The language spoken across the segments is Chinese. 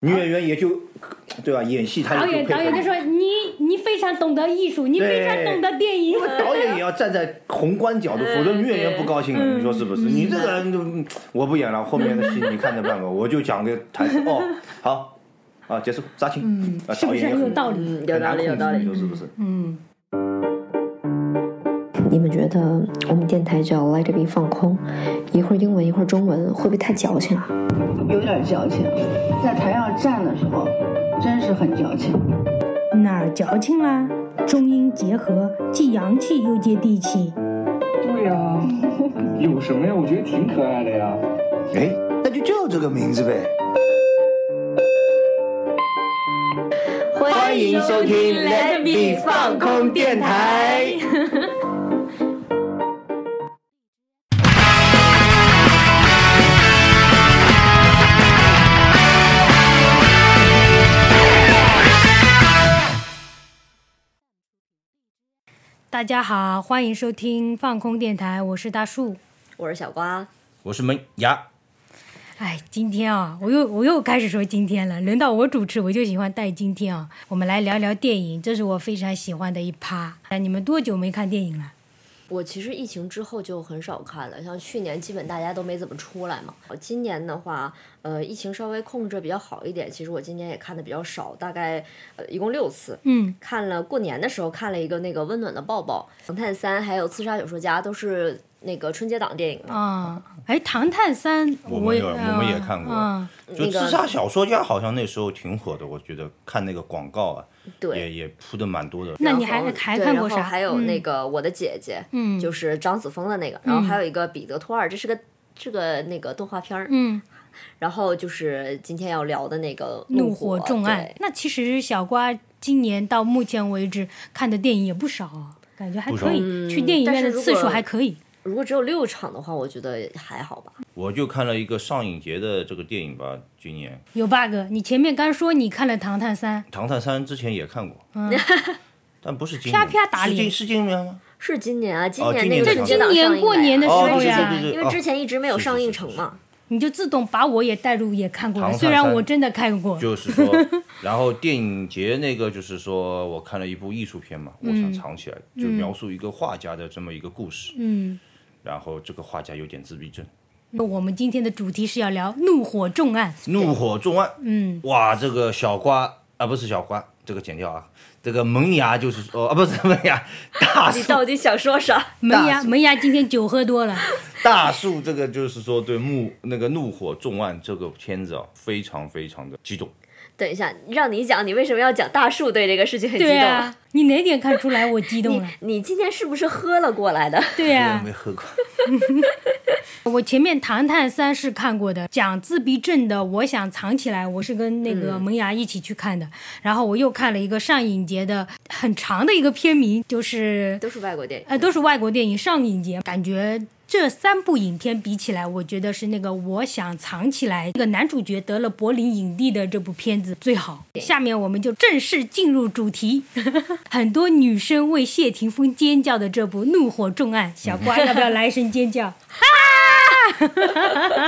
女演员也就对吧？演戏他导演导演就说你你非常懂得艺术，你非常懂得电影因。为导演也要站在宏观角度，否则女演员不高兴了。嗯你说是不是？你这个人就嗯我不演了，后面的戏你看着办吧。我就讲个台词，哦，好，啊，结束，扎青。嗯啊是不是导演也很很有道理？嗯，有道理，有道理控制你。说是不是？嗯，你们觉得我们电台叫 Let It Be 放空，一会儿英文一会儿中文，会不会太矫情啊？有点矫情，在台上站的时候，真是很矫情。哪儿矫情啦？中英结合，既洋气又接地气。对呀、有什么呀？我觉得挺可爱的呀。哎，那就叫这个名字呗。欢迎收听 Let Me 放空电台。大家好，欢迎收听放空电台，我是大树。我是小瓜，我是门牙，哎，今天啊，我又我又开始说今天了，轮到我主持，我就喜欢带今天啊。我们来聊聊电影，这是我非常喜欢的一趴。哎，你们多久没看电影了？我其实疫情之后就很少看了，像去年基本大家都没怎么出来嘛。今年的话，呃，疫情稍微控制比较好一点，其实我今年也看的比较少，大概呃一共六次。嗯，看了过年的时候看了一个那个温暖的抱抱，《唐探三》还有《刺杀小说家》都是那个春节档电影嘛。啊，哎，《唐探三》我们也我们也看过啊，就那个自杀小说家好像那时候挺火的，我觉得看那个广告啊，对也也铺的蛮多的。那你还还看过啥还有那嗯个我的姐姐，嗯就是张子枫的那个，然后还有一个彼得托尔，这是个这个那个动画片儿。嗯，然后就是今天要聊的那个怒火火重案。那其实小瓜今年到目前为止看的电影也不少啊，感觉还可以，嗯去电影院的次数还可以。如果只有六场的话，我觉得还好吧。我就看了一个上影节的这个电影吧，今年有 bug，你前面刚说你看了《唐探三》，《唐探三》之前也看过，嗯 但不是今啪年，啪打脸是今是今年吗？是今年啊，今年那个年春节档上映这今年过年的时候呀因为之前一直没有上映是是成嘛。你就自动把我也带入也看过了，虽然我真的看过。就是说，然后电影节那个就是说我看了一部艺术片嘛，我想藏起来，就描述一个画家的这么一个故事，嗯，然后这个画家有点自闭症，那我们今天的主题是要聊怒火重案。怒火重案，嗯，哇，这个小瓜啊不是小瓜，这个剪掉啊，这个门牙就是说啊不是门牙，大树。你到底想说啥？门牙门牙今天酒喝多了，大树这个就是说对怒那个怒火重案这个片子啊，非常非常的激动。等一下，让你讲，你为什么要讲大树对这个事情很激动？对啊，你哪点看出来我激动了？你今天是不是喝了过来的？对啊我，没喝过，我前面《唐探三》是看过的，讲自闭症的，我想藏起来，我是跟那个萌芽一起去看的。然后我又看了一个上影节的很长的一个片名，就是都是外国电影。呃都是外国电影上影节，感觉。这三部影片比起来，我觉得是那个《我想藏起来》这个男主角得了柏林影帝的这部片子最好。下面我们就正式进入主题，很多女生为谢霆锋尖叫的这部《怒火重案》，小瓜要不要来一声尖叫？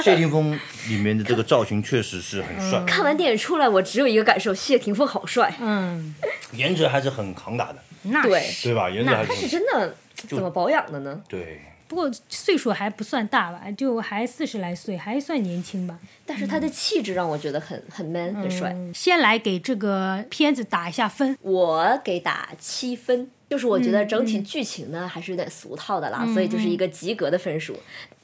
谢霆锋里面的这个造型确实是很帅，看完电影出来，我只有一个感受：谢霆锋好帅。嗯，颜值还是很扛打的，那对是。对吧？颜值还他是是真的怎么保养的呢？对。不过岁数还不算大吧，就还四十来岁，还算年轻吧。但是他的气质让我觉得很很 man 很帅。嗯先来给这个片子打一下分。我给打七分，就是我觉得整嗯体剧情呢、还是有点俗套的啦，所以就是一个及格的分数。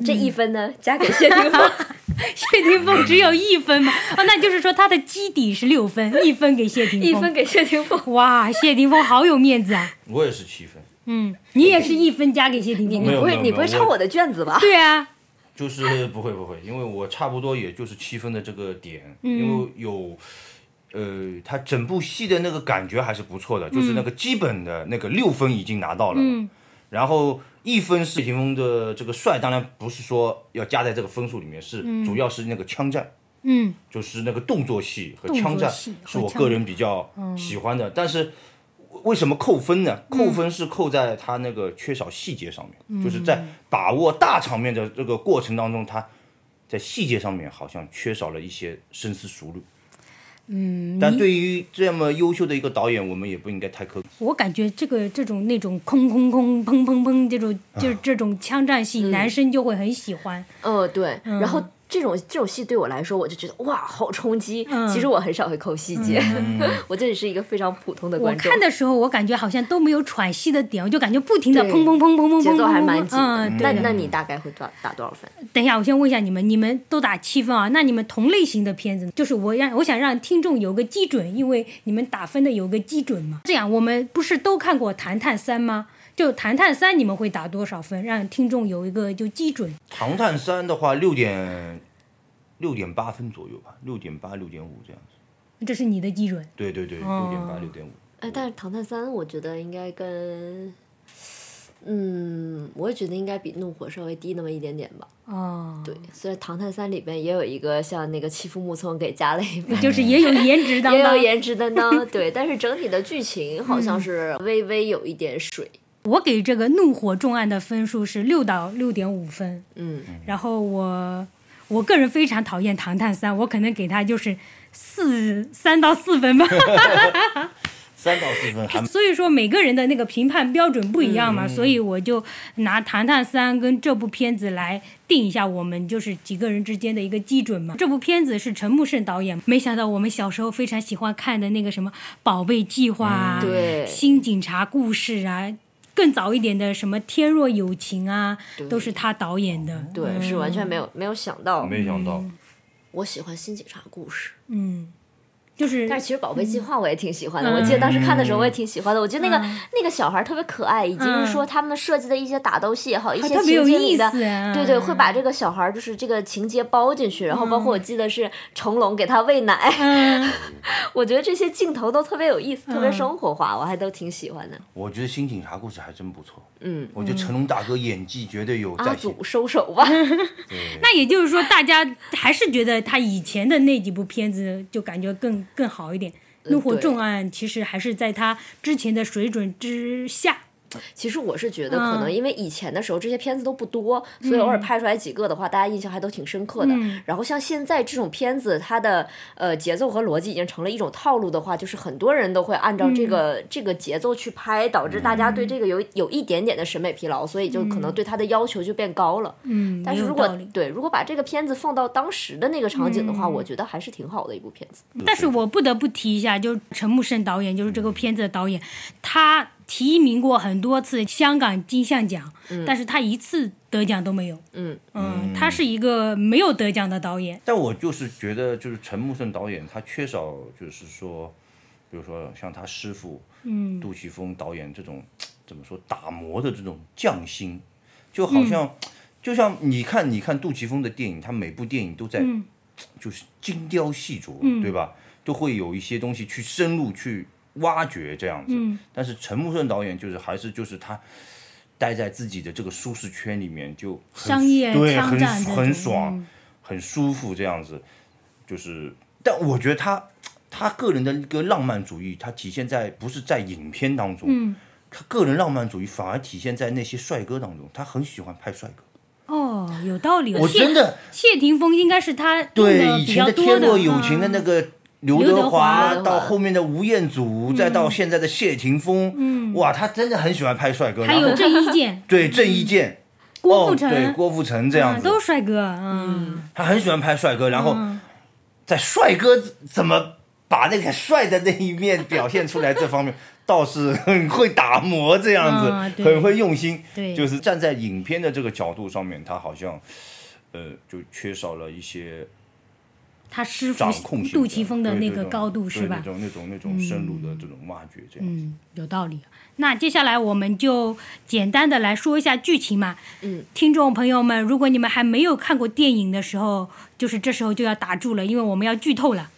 这一分呢加给谢霆锋，谢霆锋只有一分嘛？哦，那就是说他的基底是六分，一分给谢霆锋。一分给谢霆锋。哇，谢霆锋好有面子啊！我也是七分，嗯，你也是一分加给谢霆锋。你不会你不会抄我的卷子吧？对啊，就是不会不会，因为我差不多也就是七分的这个点，嗯。因为有，呃，他整部戏的那个感觉还是不错的，就是那个基本的那个六分已经拿到了，嗯。然后一分是谢霆锋的这个帅，当然不是说要加在这个分数里面，是主要是那个枪战。嗯。就是那个动作戏和枪战是我个人比较喜欢的，但是为什么扣分呢？扣分是扣在他那个缺少细节上面，就是在把握大场面的这个过程当中，他在细节上面好像缺少了一些深思熟虑。嗯，但对于这么优秀的一个导演，我们也不应该太苛刻。我感觉这个这种那种空空空砰砰砰这种就是这种枪战戏，男生就会很喜欢。呃，对，然后这种这种戏对我来说，我就觉得哇，好冲击。嗯其实我很少会抠细节，我这里是一个非常普通的我观众。看的时候，我感觉好像都没有喘息的点，我就感觉不停的砰砰砰砰砰砰，节奏还蛮紧的。嗯，那那你大概会打打多少分？等一下，我先问一下你们，你们都打七分啊？那你们同类型的片子，就是我让我想让听众有个基准，因为你们打分的有个基准嘛。这样，我们不是都看过《谈谈三》吗？就《唐探三》，你们会打多少分？让听众有一个就基准。《唐探三》的话，六点六点八分左右吧，六点八、六点五这样子。这是你的基准。对对对，哦六点八、六点五。哎，但是《唐探三》我觉得应该跟，嗯，我也觉得应该比《怒火》稍微低那么一点点吧。哦，对，虽然《唐探三》里边也有一个像那个欺负木村给加了一分，就是也有颜值当 也有。颜值的呢。对，但是整体的剧情好像是微微有一点水。我给这个《怒火重案》的分数是六到六点五分，嗯，然后我我个人非常讨厌《唐探三》，我可能给他就是四三到四分吧。三到四分所以说每个人的那个评判标准不一样嗯嘛，所以我就拿《唐探三》跟这部片子来定一下我们就是几个人之间的一个基准嘛。这部片子是陈木胜导演，没想到我们小时候非常喜欢看的那个什么《宝贝计划》啊，嗯对新警察故事啊。更早一点的什么《天若有情》啊，都是他导演的。对，是完全没有没有想到。没想到。我喜欢新警察故事，嗯，就是但是其实《宝贝计划》我也挺喜欢的。嗯我记得当时看的时候我也挺喜欢的。我觉得那个、那个小孩特别可爱，以及是嗯说他们设计的一些打斗戏也好，一些情节里的啊对对，会把这个小孩就是这个情节包进去。然后包括我记得是成龙给他喂奶，嗯 我觉得这些镜头都特别有意思，特别嗯生活化，我还都挺喜欢的。我觉得新警察故事还真不错。嗯，我觉得成龙大哥演技绝对有在阿。祖收手吧。那也就是说，大家还是觉得他以前的那几部片子就感觉更更好一点。《怒火重案》其实还是在他之前的水准之下。其实我是觉得，可能嗯因为以前的时候这些片子都不多，所以偶尔拍出来几个的话，大家印象还都挺深刻的。嗯然后像现在这种片子，它的呃节奏和逻辑已经成了一种套路的话，就是很多人都会按照这个、这个节奏去拍，导致大家对这个有有一点点的审美疲劳，所以就可能对它的要求就变高了。嗯，但是如果。对如果把这个片子放到当时的那个场景的话，我觉得还是挺好的一部片子。但是我不得不提一下，就是陈木胜导演，就是这个片子的导演，他提名过很多次香港金像奖，但是他一次得奖都没有。嗯嗯，他是一个没有得奖的导演。但我就是觉得，就是陈木胜导演他缺少，就是说，比如说像他师傅，嗯，杜琪峰导演这种怎么说打磨的这种匠心，就好像，就像你看，你看杜琪峰的电影，他每部电影都在，就是精雕细琢，对吧？都会有一些东西去深入去挖掘这样子。但是陈木胜导演就是还是就是他。待在自己的这个舒适圈里面，就很商业对很很爽，嗯很舒服这样子，就是，但我觉得他他个人的一个浪漫主义，他体现在不是在影片当中，嗯他个人浪漫主义反而体现在那些帅哥当中，他很喜欢拍帅哥。哦，有道理。我真的谢霆锋应该是他用对以前的《。天若有情》的嗯那个刘刘德德华华，到后面的吴彦祖，再到现在的谢霆锋，嗯。哇，他真的很喜欢拍帅哥。还有郑伊健、对郑伊健。郭富城，哦、对郭富城这样嗯子，都是帅哥。嗯，他很喜欢拍帅哥，然后在帅哥怎么把那个帅的那一面表现出来，这方面 倒是很会打磨，这样子、很会用心。对。就是站在影片的这个角度上面，他好像呃就缺少了一些他师傅掌控性杜琪峰的那个高度是吧对那？种那种那种深入的这种挖掘，这样子。嗯，有道理。那接下来我们就简单的来说一下剧情嘛。嗯，听众朋友们，如果你们还没有看过电影的时候，就是这时候就要打住了，因为我们要剧透了。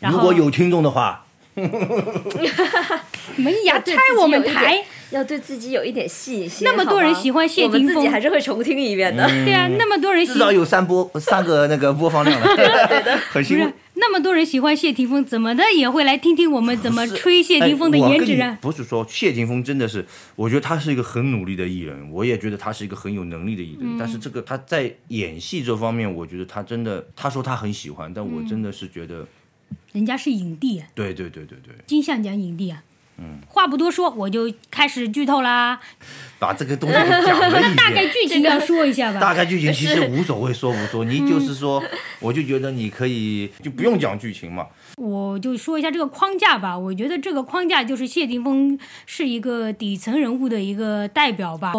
然后如果有听众的话 没呀，对拆我们自己有一台点。要对自己有一点信心。那么多人喜欢谢我们霆锋自己还是会重听一遍的。对啊，那么多人喜至少有三播三个那个播放量了，很欣慰不是。那么多人喜欢谢霆锋，怎么的也会来听听我们怎么吹谢霆锋的颜值啊？不是说谢霆锋真的是，我觉得他是一个很努力的艺人，我也觉得他是一个很有能力的艺人。嗯但是这个他在演戏这方面，我觉得他真的，他说他很喜欢，但嗯我真的是觉得人家是影帝啊，对对对对对，金像奖影帝啊。嗯，话不多说，我就开始剧透啦。把这个东西给讲了 一遍。大概剧情要说一下吧。大概剧情其实无所谓，说不说，你就是说，我就觉得你可以就不用讲剧情嘛。我就说一下这个框架吧。我觉得这个框架就是谢霆锋是一个底层人物的一个代表吧，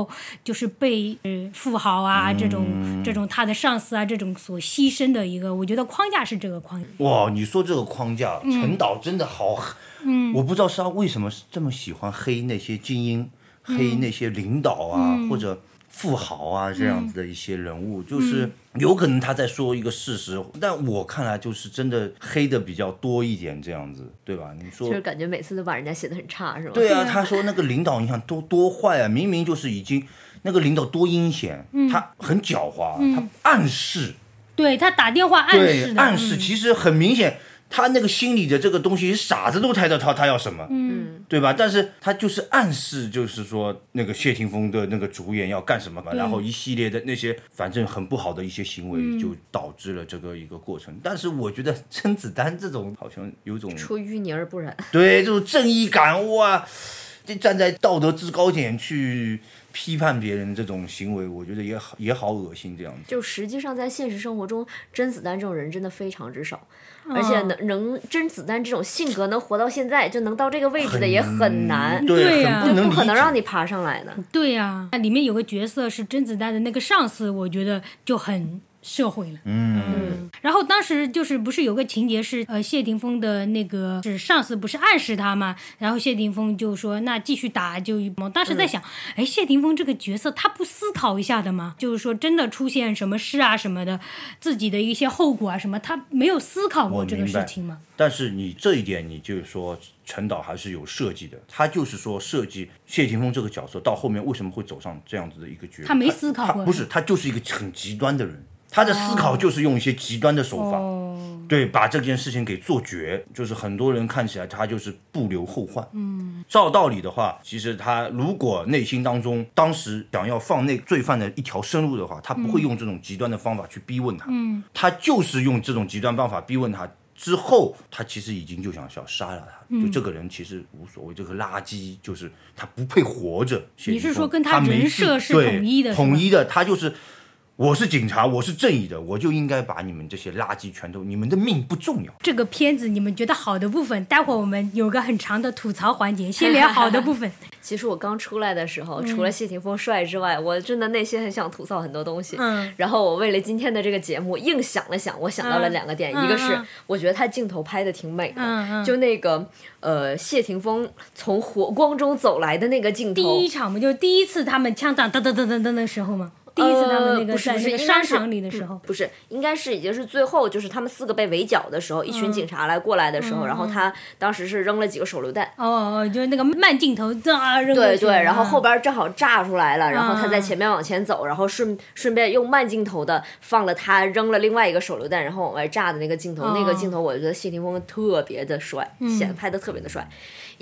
就是被呃富豪啊这种这种他的上司啊这种所牺牲的一个。我觉得框架是这个框架。哇，你说这个框架，陈导真的好，嗯，我不知道是他为什么这么喜欢黑那些精英，黑那些领导啊或者。富豪啊，这样子的一些人物，就是有可能他在说一个事实，但我看来就是真的黑的比较多一点，这样子，对吧？你说，就是感觉每次都把人家写的很差，是吧？对啊，他说那个领导，你想多多坏啊，明明就是已经那个领导多阴险，他很狡猾，他暗示，对他打电话暗示，暗示，其实很明显。他那个心里的这个东西，傻子都猜到他他要什么，嗯，对吧？但是他就是暗示，就是说那个谢霆锋的那个主演要干什么嘛，然后一系列的那些反正很不好的一些行为，就导致了这个一个过程。但是我觉得甄子丹这种好像有种出淤泥而不染，对这种正义感哇，就站在道德制高点去。批判别人这种行为，我觉得也好也好恶心这样子。就实际上在现实生活中，甄子丹这种人真的非常之少，而且能能甄子丹这种性格能活到现在，就能到这个位置的也很难，对呀，不可能让你爬上来的。对呀，那里面有个角色是甄子丹的那个上司，我觉得就很。社会了，嗯，然后当时就是不是有个情节是，呃，谢霆锋的那个是上司不是暗示他吗？然后谢霆锋就说那继续打就，我当时在想，哎，谢霆锋这个角色他不思考一下的吗？就是说真的出现什么事啊什么的，自己的一些后果啊什么，他没有思考过这个事情吗？但是你这一点，你就是说陈导还是有设计的，他就是说设计谢霆锋这个角色到后面为什么会走上这样子的一个角色？他没思考过，不是他就是一个很极端的人。他的思考就是用一些极端的手法，对，把这件事情给做绝。就是很多人看起来他就是不留后患。嗯，照道理的话，其实他如果内心当中当时想要放那罪犯的一条生路的话，他不会用这种极端的方法去逼问他。嗯，他就是用这种极端方法逼问他之后，他其实已经就想要杀了他。就这个人其实无所谓，这个垃圾就是他不配活着。你是说跟他人设是统一的？统一的，他就是。我是警察，我是正义的，我就应该把你们这些垃圾全都，你们的命不重要。这个片子你们觉得好的部分，待会儿我们有个很长的吐槽环节，先聊好的部分。其实我刚出来的时候，除了谢霆锋帅之外，我真的内心很想吐槽很多东西。嗯。然后我为了今天的这个节目，硬想了想，我想到了两个点，一个是我觉得他镜头拍的挺美的，就那个呃谢霆锋从火光中走来的那个镜头。第一场不就第一次他们枪战噔噔噔噔噔的时候吗？第一次他们那个在那个商场里的时候，不是，应该是已经是最后，就是他们四个被围剿的时候，一群警察来过来的时候，然后他当时是扔了几个手榴弹。哦哦，就是那个慢镜头，啊扔对对，然后后边正好炸出来了，然后他在前面往前走，然后顺顺便用慢镜头的放了他扔了另外一个手榴弹，然后往外炸的那个镜头，那个镜头我觉得谢霆锋特别的帅，显拍的特别的帅。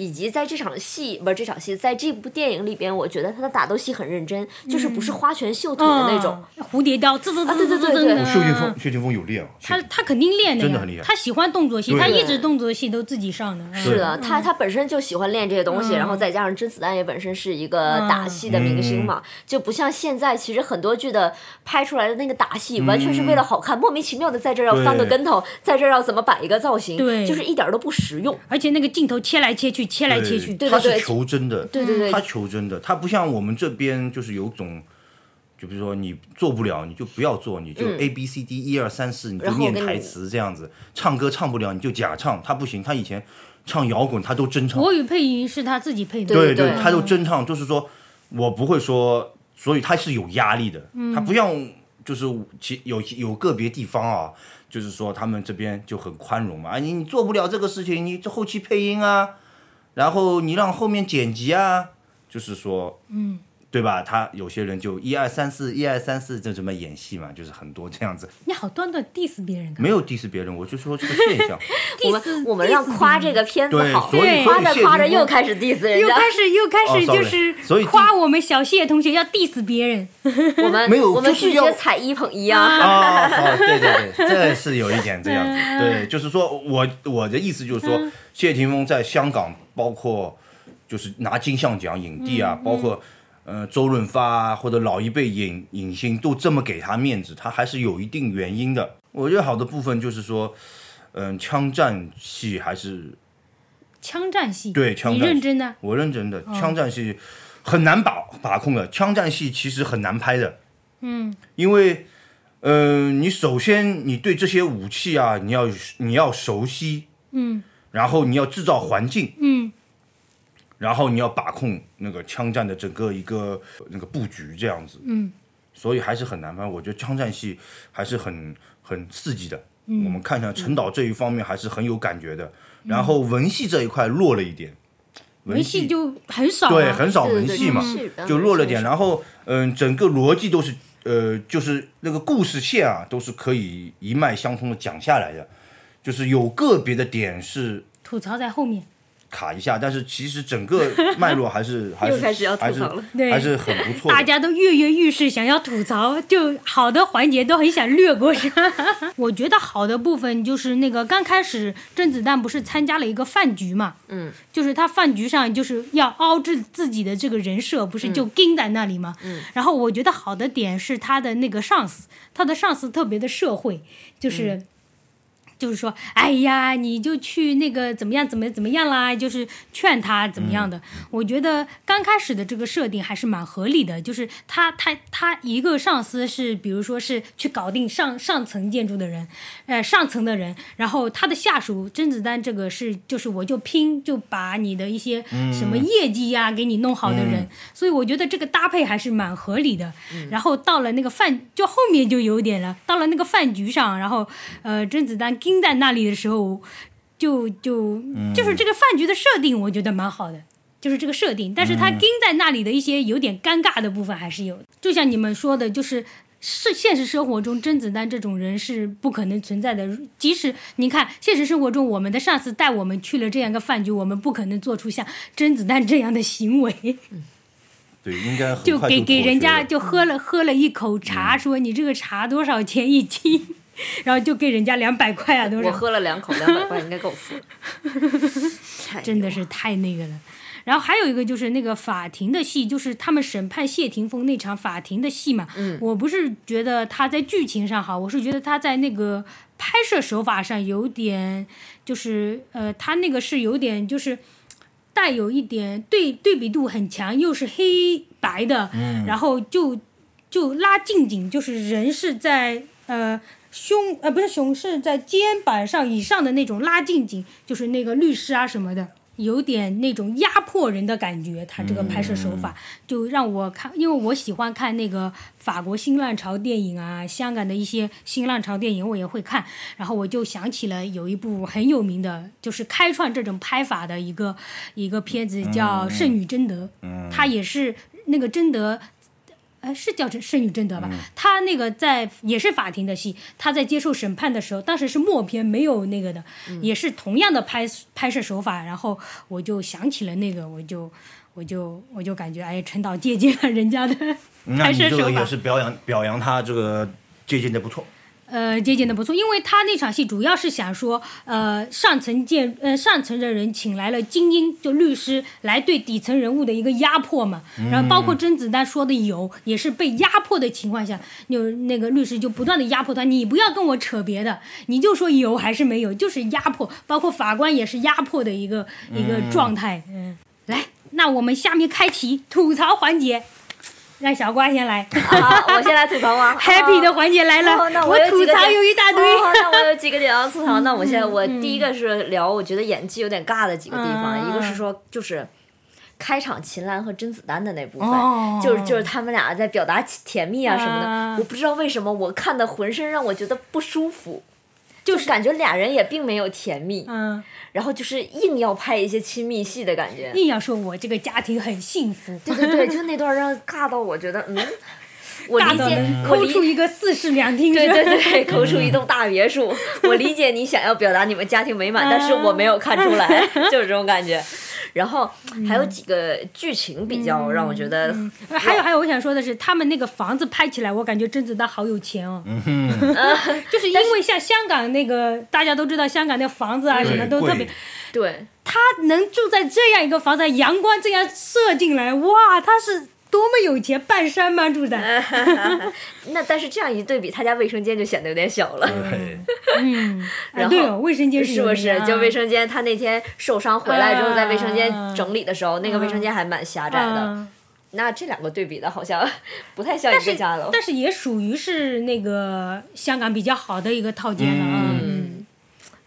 以及在这场戏不是这场戏，在这部电影里边，我觉得他的打斗戏很认真，就是不是花拳绣腿的那种蝴蝶刀，滋滋滋滋滋滋。谢霆锋，谢霆锋有练啊。他他肯定练的，真的很厉害。他喜欢动作戏，他一直动作戏都自己上的。是的，他他本身就喜欢练这些东西，然后再加上甄子丹也本身是一个打戏的明星嘛，就不像现在其实很多剧的拍出来的那个打戏，完全是为了好看，莫名其妙的在这要翻个跟头，在这要怎么摆一个造型，就是一点都不实用。而且那个镜头切来切去，切来切去。他是求真的，对对对，他求真的，他不像我们这边就是有种，就比如说你做不了，你就不要做，你就 A B C D 一二三四，你就念台词这样子，唱歌唱不了你就假唱，他不行，他以前唱摇滚他都真唱，国语配音是他自己配的，对对，他都真唱，就是说我不会说，所以他是有压力的，他不像就是其有有个别地方啊，就是说他们这边就很宽容嘛，啊你你做不了这个事情，你这后期配音啊。然后你让后面剪辑啊，就是说，嗯，对吧？他有些人就一二三四，一二三四，就这么演戏嘛，就是很多这样子。你好端端 diss 别人，没有 diss 别人，我就说这个现象。我们我们要夸这个片子对好，所以夸着夸着又开始 diss 人家。又开始又开哦始就是所以夸我们小谢同学要 diss 别人，我们没有我们拒绝就是要踩一捧一啊。啊，好，对对对，这是有一点这样子。对，就是说我我的意思就是说，谢霆锋在香港，包括就是拿金像奖影帝啊，包括呃周润发啊，或者老一辈影影星都这么给他面子，他还是有一定原因的。我觉得好的部分就是说，嗯、枪战戏还是枪战戏，对枪战认真的，我认真的，枪战戏很难把把控的，枪战戏其实很难拍的。嗯，因为，呃，你首先你对这些武器啊，你要你要熟悉，嗯，然后你要制造环境，嗯，然后你要把控那个枪战的整个一个那个布局这样子，嗯，所以还是很难拍。我觉得枪战戏还是很很刺激的。我们看下陈导这一方面还是很有感觉的，然后文戏这一块弱了一点，文戏就很少、啊，对，很少文戏嘛就弱了点。然后，嗯，整个逻辑都是，呃，就是那个故事线啊，都是可以一脉相通的讲下来的，就是有个别的点是吐槽在后面。卡一下，但是其实整个脉络还是 还是又开始要吐还是槽了对还是很不错。大家都跃跃欲试，想要吐槽，就好的环节都很想略过。是吧？我觉得好的部分就是那个刚开始甄子丹不是参加了一个饭局嘛，嗯，就是他饭局上就是要凹制自己的这个人设，不是就盯在那里嘛？嗯，然后我觉得好的点是他的那个上司，他的上司特别的社会，就是。就是说，哎呀，你就去那个怎么样，怎么怎么样啦，就是劝他怎么样的。我觉得刚开始的这个设定还是蛮合理的，就是他他他一个上司是，比如说是去搞定上上层建筑的人，呃，上层的人，然后他的下属甄子丹这个是就是我就拼就把你的一些什么业绩呀、给你弄好的人，所以我觉得这个搭配还是蛮合理的。然后到了那个饭，就后面就有点了，到了那个饭局上，然后呃，甄子丹盯在那里的时候，就就就是这个饭局的设定，我觉得蛮好的。就是这个设定，但是他盯在那里的一些有点尴尬的部分还是有的。就像你们说的，就是是现实生活中甄子丹这种人是不可能存在的。即使你看现实生活中我们的上司带我们去了这样一个饭局，我们不可能做出像甄子丹这样的行为。对，应该很就给给人家就喝了喝了一口茶，说你这个茶多少钱一斤，然后就给人家两百块啊都是我，喝了两口，两百块应该够付了。真的是太那个了。然后还有一个就是那个法庭的戏，就是他们审判谢霆锋那场法庭的戏嘛。嗯，我不是觉得他在剧情上好，我是觉得他在那个拍摄手法上有点，就是呃，他那个是有点就是带有一点对对比度很强，又是黑白的，嗯、然后就就拉近景，就是人是在呃。胸呃不是胸是在肩膀上以上的那种拉近景，就是那个律师啊什么的，有点那种压迫人的感觉。他这个拍摄手法、就让我看，因为我喜欢看那个法国新浪潮电影啊，香港的一些新浪潮电影我也会看，然后我就想起了有一部很有名的，就是开创这种拍法的一个一个片子叫《圣女贞德》，它也是那个贞德。哎，是叫圣女贞德吧？他那个在也是法庭的戏，他在接受审判的时候，当时是默片，没有那个的，也是同样的拍拍摄手法。然后我就想起了那个，我就我就我就感觉，哎，陈导借鉴了人家的 拍摄手法你这个也。是表扬表扬他这个借鉴的不错。呃，借鉴的不错，因为他那场戏主要是想说，呃，上层建呃上层的人请来了精英，就律师来对底层人物的一个压迫嘛。然后包括甄子丹说的有，也是被压迫的情况下，就那个律师就不断的压迫他，你不要跟我扯别的，你就说有还是没有，就是压迫。包括法官也是压迫的一个、一个状态。嗯，来，那我们下面开启吐槽环节，让小瓜先来。好，我先来吐槽啊 Happy 的环节来了，哦那我吐槽有一大堆。哦那我有几个点要吐槽。那我现在我第一个是聊我觉得演技有点尬的几个地方，嗯一个是说就是。开场秦岚和甄子丹的那部分，哦就是就是他们俩在表达甜蜜啊什么的，啊我不知道为什么我看的浑身让我觉得不舒服。就是感觉俩人也并没有甜蜜，嗯，然后就是硬要拍一些亲密戏的感觉。硬要说我这个家庭很幸福，对对对，就那段让尬到我觉得，嗯，我理解，抠出一个四室两厅，对对对，抠出一栋大别墅。我理解你想要表达你们家庭美满，但是我没有看出来，就是这种感觉。然后还有几个剧情比较让我觉得，呃还有还有，我想说的是，他们那个房子拍起来，我感觉甄子丹好有钱哦。嗯就是因为像香港那个，大家都知道香港那房子啊什么都特别，对他能住在这样一个房子，阳光这样射进来，哇，他是多么有钱，半山吗住的？那但是这样一对比，他家卫生间就显得有点小了。嗯，然后啊对哦，卫生间是不是？就卫生间，他那天受伤回来之后，在卫生啊间整理的时候，那个卫生间还蛮狭窄的。啊那这两个对比的好像不太像一个家楼。但是也属于是那个香港比较好的一个套间了啊。嗯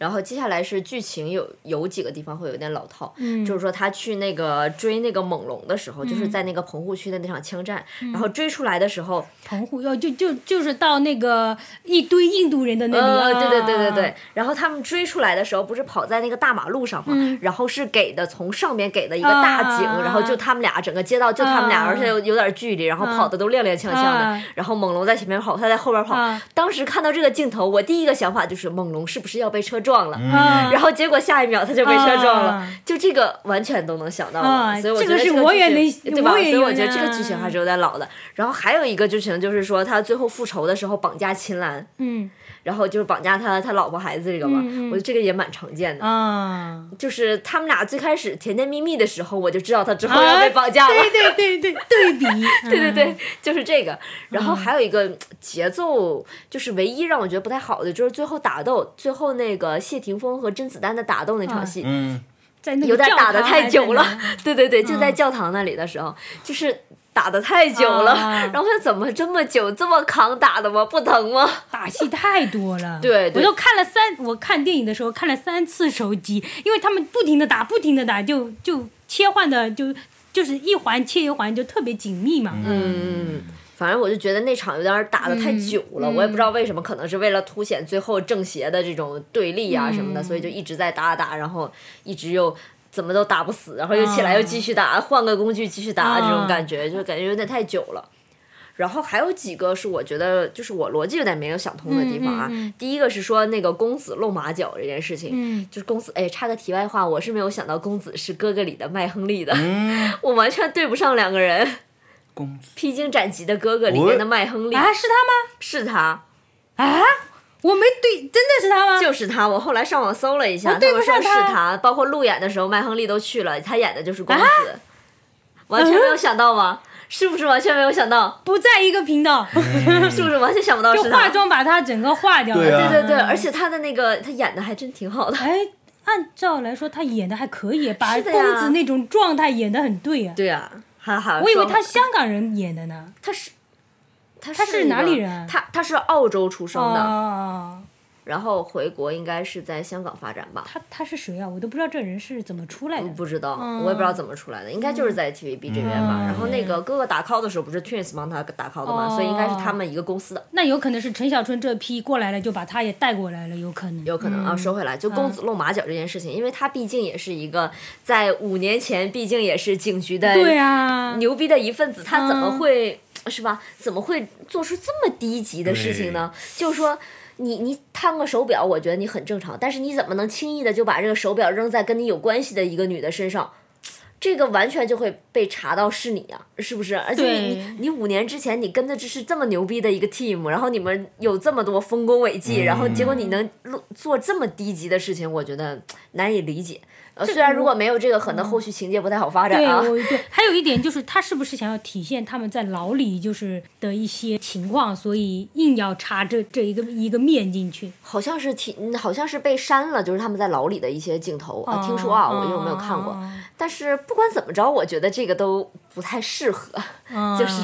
然后接下来是剧情有有几个地方会有点老套，嗯。就是说他去那个追那个猛龙的时候，就是在那个棚户区的那场枪战，嗯。然后追出来的时候，棚户要就就就是到那个一堆印度人的那里啊，呃，对对对对对，然后他们追出来的时候，不是跑在那个大马路上嘛，然后是给的从上面给的一个大景，然后就他们俩整个街道就他们俩，啊而且有有点距离，然后跑的都踉踉跄跄的啊，然后猛龙在前面跑，他在后边跑啊。当时看到这个镜头，我第一个想法就是猛龙是不是要被车撞了？啊。然后结果下一秒他就被车撞了。啊，就这个完全都能想到啊，所以我这个是觉得这我也剧情对吧？所以我觉得这个剧情还是有点老的。然后还有一个剧情就是说他最后复仇的时候绑架秦岚，嗯然后就是绑架他他老婆孩子这个嘛，我觉得这个也蛮常见的。啊，就是他们俩最开始甜甜蜜蜜的时候，我就知道他之后要被绑架了。对对对对，对 比，对对对，就是这个。然嗯后还有一个节奏，就是唯一让我觉得不太好的，就是最后打斗，最后那个谢霆锋和甄子丹的打斗那场戏，嗯，在那有点打的太久了。对对对，就在教堂那里的时候，就是打的太久了。啊然后怎么这么久，这么扛打的吗？不疼吗？打戏太多了，对对我都看了三，我看电影的时候看了三次手机，因为他们不停的打，不停的打，就就切换的就就是一环切一环，就特别紧密嘛。嗯，反正我就觉得那场有点打的太久了，嗯我也不知道为什么，可能是为了凸显最后正邪的这种对立啊什么的，嗯所以就一直在打打，然后一直又。怎么都打不死，然后又起来又继续打，换个工具继续打，啊这种感觉就感觉有点太久了。然后还有几个是我觉得就是我逻辑有点没有想通的地方啊。嗯嗯嗯第一个是说那个公子露马脚这件事情，嗯就是公子，哎，插个题外话，我是没有想到公子是哥哥里的麦亨利的，我完全对不上两个人。公子披荆斩棘的哥哥里面的麦亨利、啊，是他吗？是他，啊，我没对，真的是他吗？就是他。我后来上网搜了一下，我对不他们说是他他，包括路演的时候，麦亨利都去了，他演的就是公子，啊完全没有想到吗？是不是完全没有想到？不在一个频道，是不是完全想不到就是化？妆把他整个化掉了。对啊对对对，而且他的那个他演的还真挺好的。哎，按照来说他演的还可以，把公子那种状态演的很对啊。对啊，还还我以为他香港人演的呢。他是他他是哪里人他他是澳洲出生的，哦，然后回国应该是在香港发展吧。他他是谁啊？我都不知道这人是怎么出来的。不知道，嗯我也不知道怎么出来的，应该就是在 TVB 这边吧。嗯然后那个哥哥打 call 的时候，不是 Twins 帮他打 call 的嘛，哦所以应该是他们一个公司的，那有可能是陈小春这批过来了，就把他也带过来了，有可能。有可能啊。嗯说回来，就公子露马脚这件事情，因为他毕竟也是一个在五年前，毕竟也是警局的对啊，牛逼的一份子，他怎么嗯会、是吧？怎么会做出这么低级的事情呢？就是说。你你贪个手表，我觉得你很正常，但是你怎么能轻易的就把这个手表扔在跟你有关系的一个女的身上？这个完全就会被查到是你啊，是不是？而且你你你五年之前你跟的这是这么牛逼的一个 team，然后你们有这么多丰功伟绩，然后结果你能做做这么低级的事情，我觉得难以理解。呃，虽然如果没有这个，可能后续情节不太好发展，啊。对对，还有一点就是，他是不是想要体现他们在牢里就是的一些情况，所以硬要插这这一个一个面进去？好像是挺，嗯好像是被删了，就是他们在牢里的一些镜头啊。哦听说啊，我又没有看过。哦但是不管怎么着，我觉得这个都不太适合。就是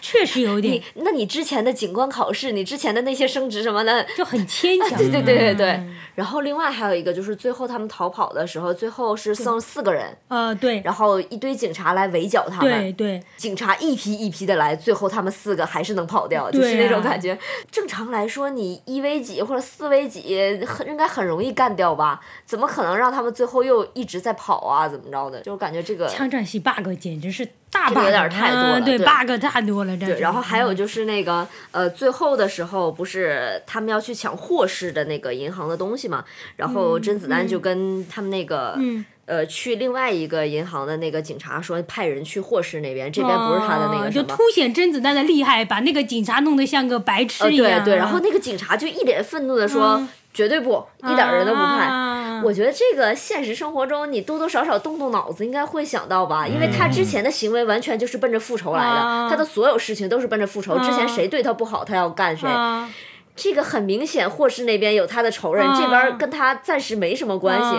确实有点你，那你之前的警官考试，你之前的那些升职什么的，就很牵强。对对对对对。嗯然后另外还有一个就是最后他们逃跑的时候，最后是剩四个人，呃，对然后一堆警察来围剿他们。对对，警察一批一批的来，最后他们四个还是能跑掉，就是那种感觉。正常来说，你一 v 几或者四 v 几，很应该很容易干掉吧？怎么可能让他们最后又一直在跑啊？怎么着的？就感觉这个枪战系 bug 简直是 bug，个有点太多对对 bug 太多了，这对，然后还有就是那个呃，最后的时候不是他们要去抢霍氏的那个银行的东西嘛？然后甄子丹就跟他们那个、嗯呃去另外一个银行的那个警察说，派人去霍氏那边，这边不是他的那哦个什么。就凸显甄子丹的厉害，把那个警察弄得像个白痴呃，一样。对对，然后那个警察就一脸愤怒的说：“绝对不，一点人都不派。啊我觉得这个现实生活中，你多多少少动动脑子，应该会想到吧？因为他之前的行为完全就是奔着复仇来的，啊他的所有事情都是奔着复仇。之前谁对他不好，他要干谁。啊这个很明显，霍氏那边有他的仇人，啊这边跟他暂时没什么关系。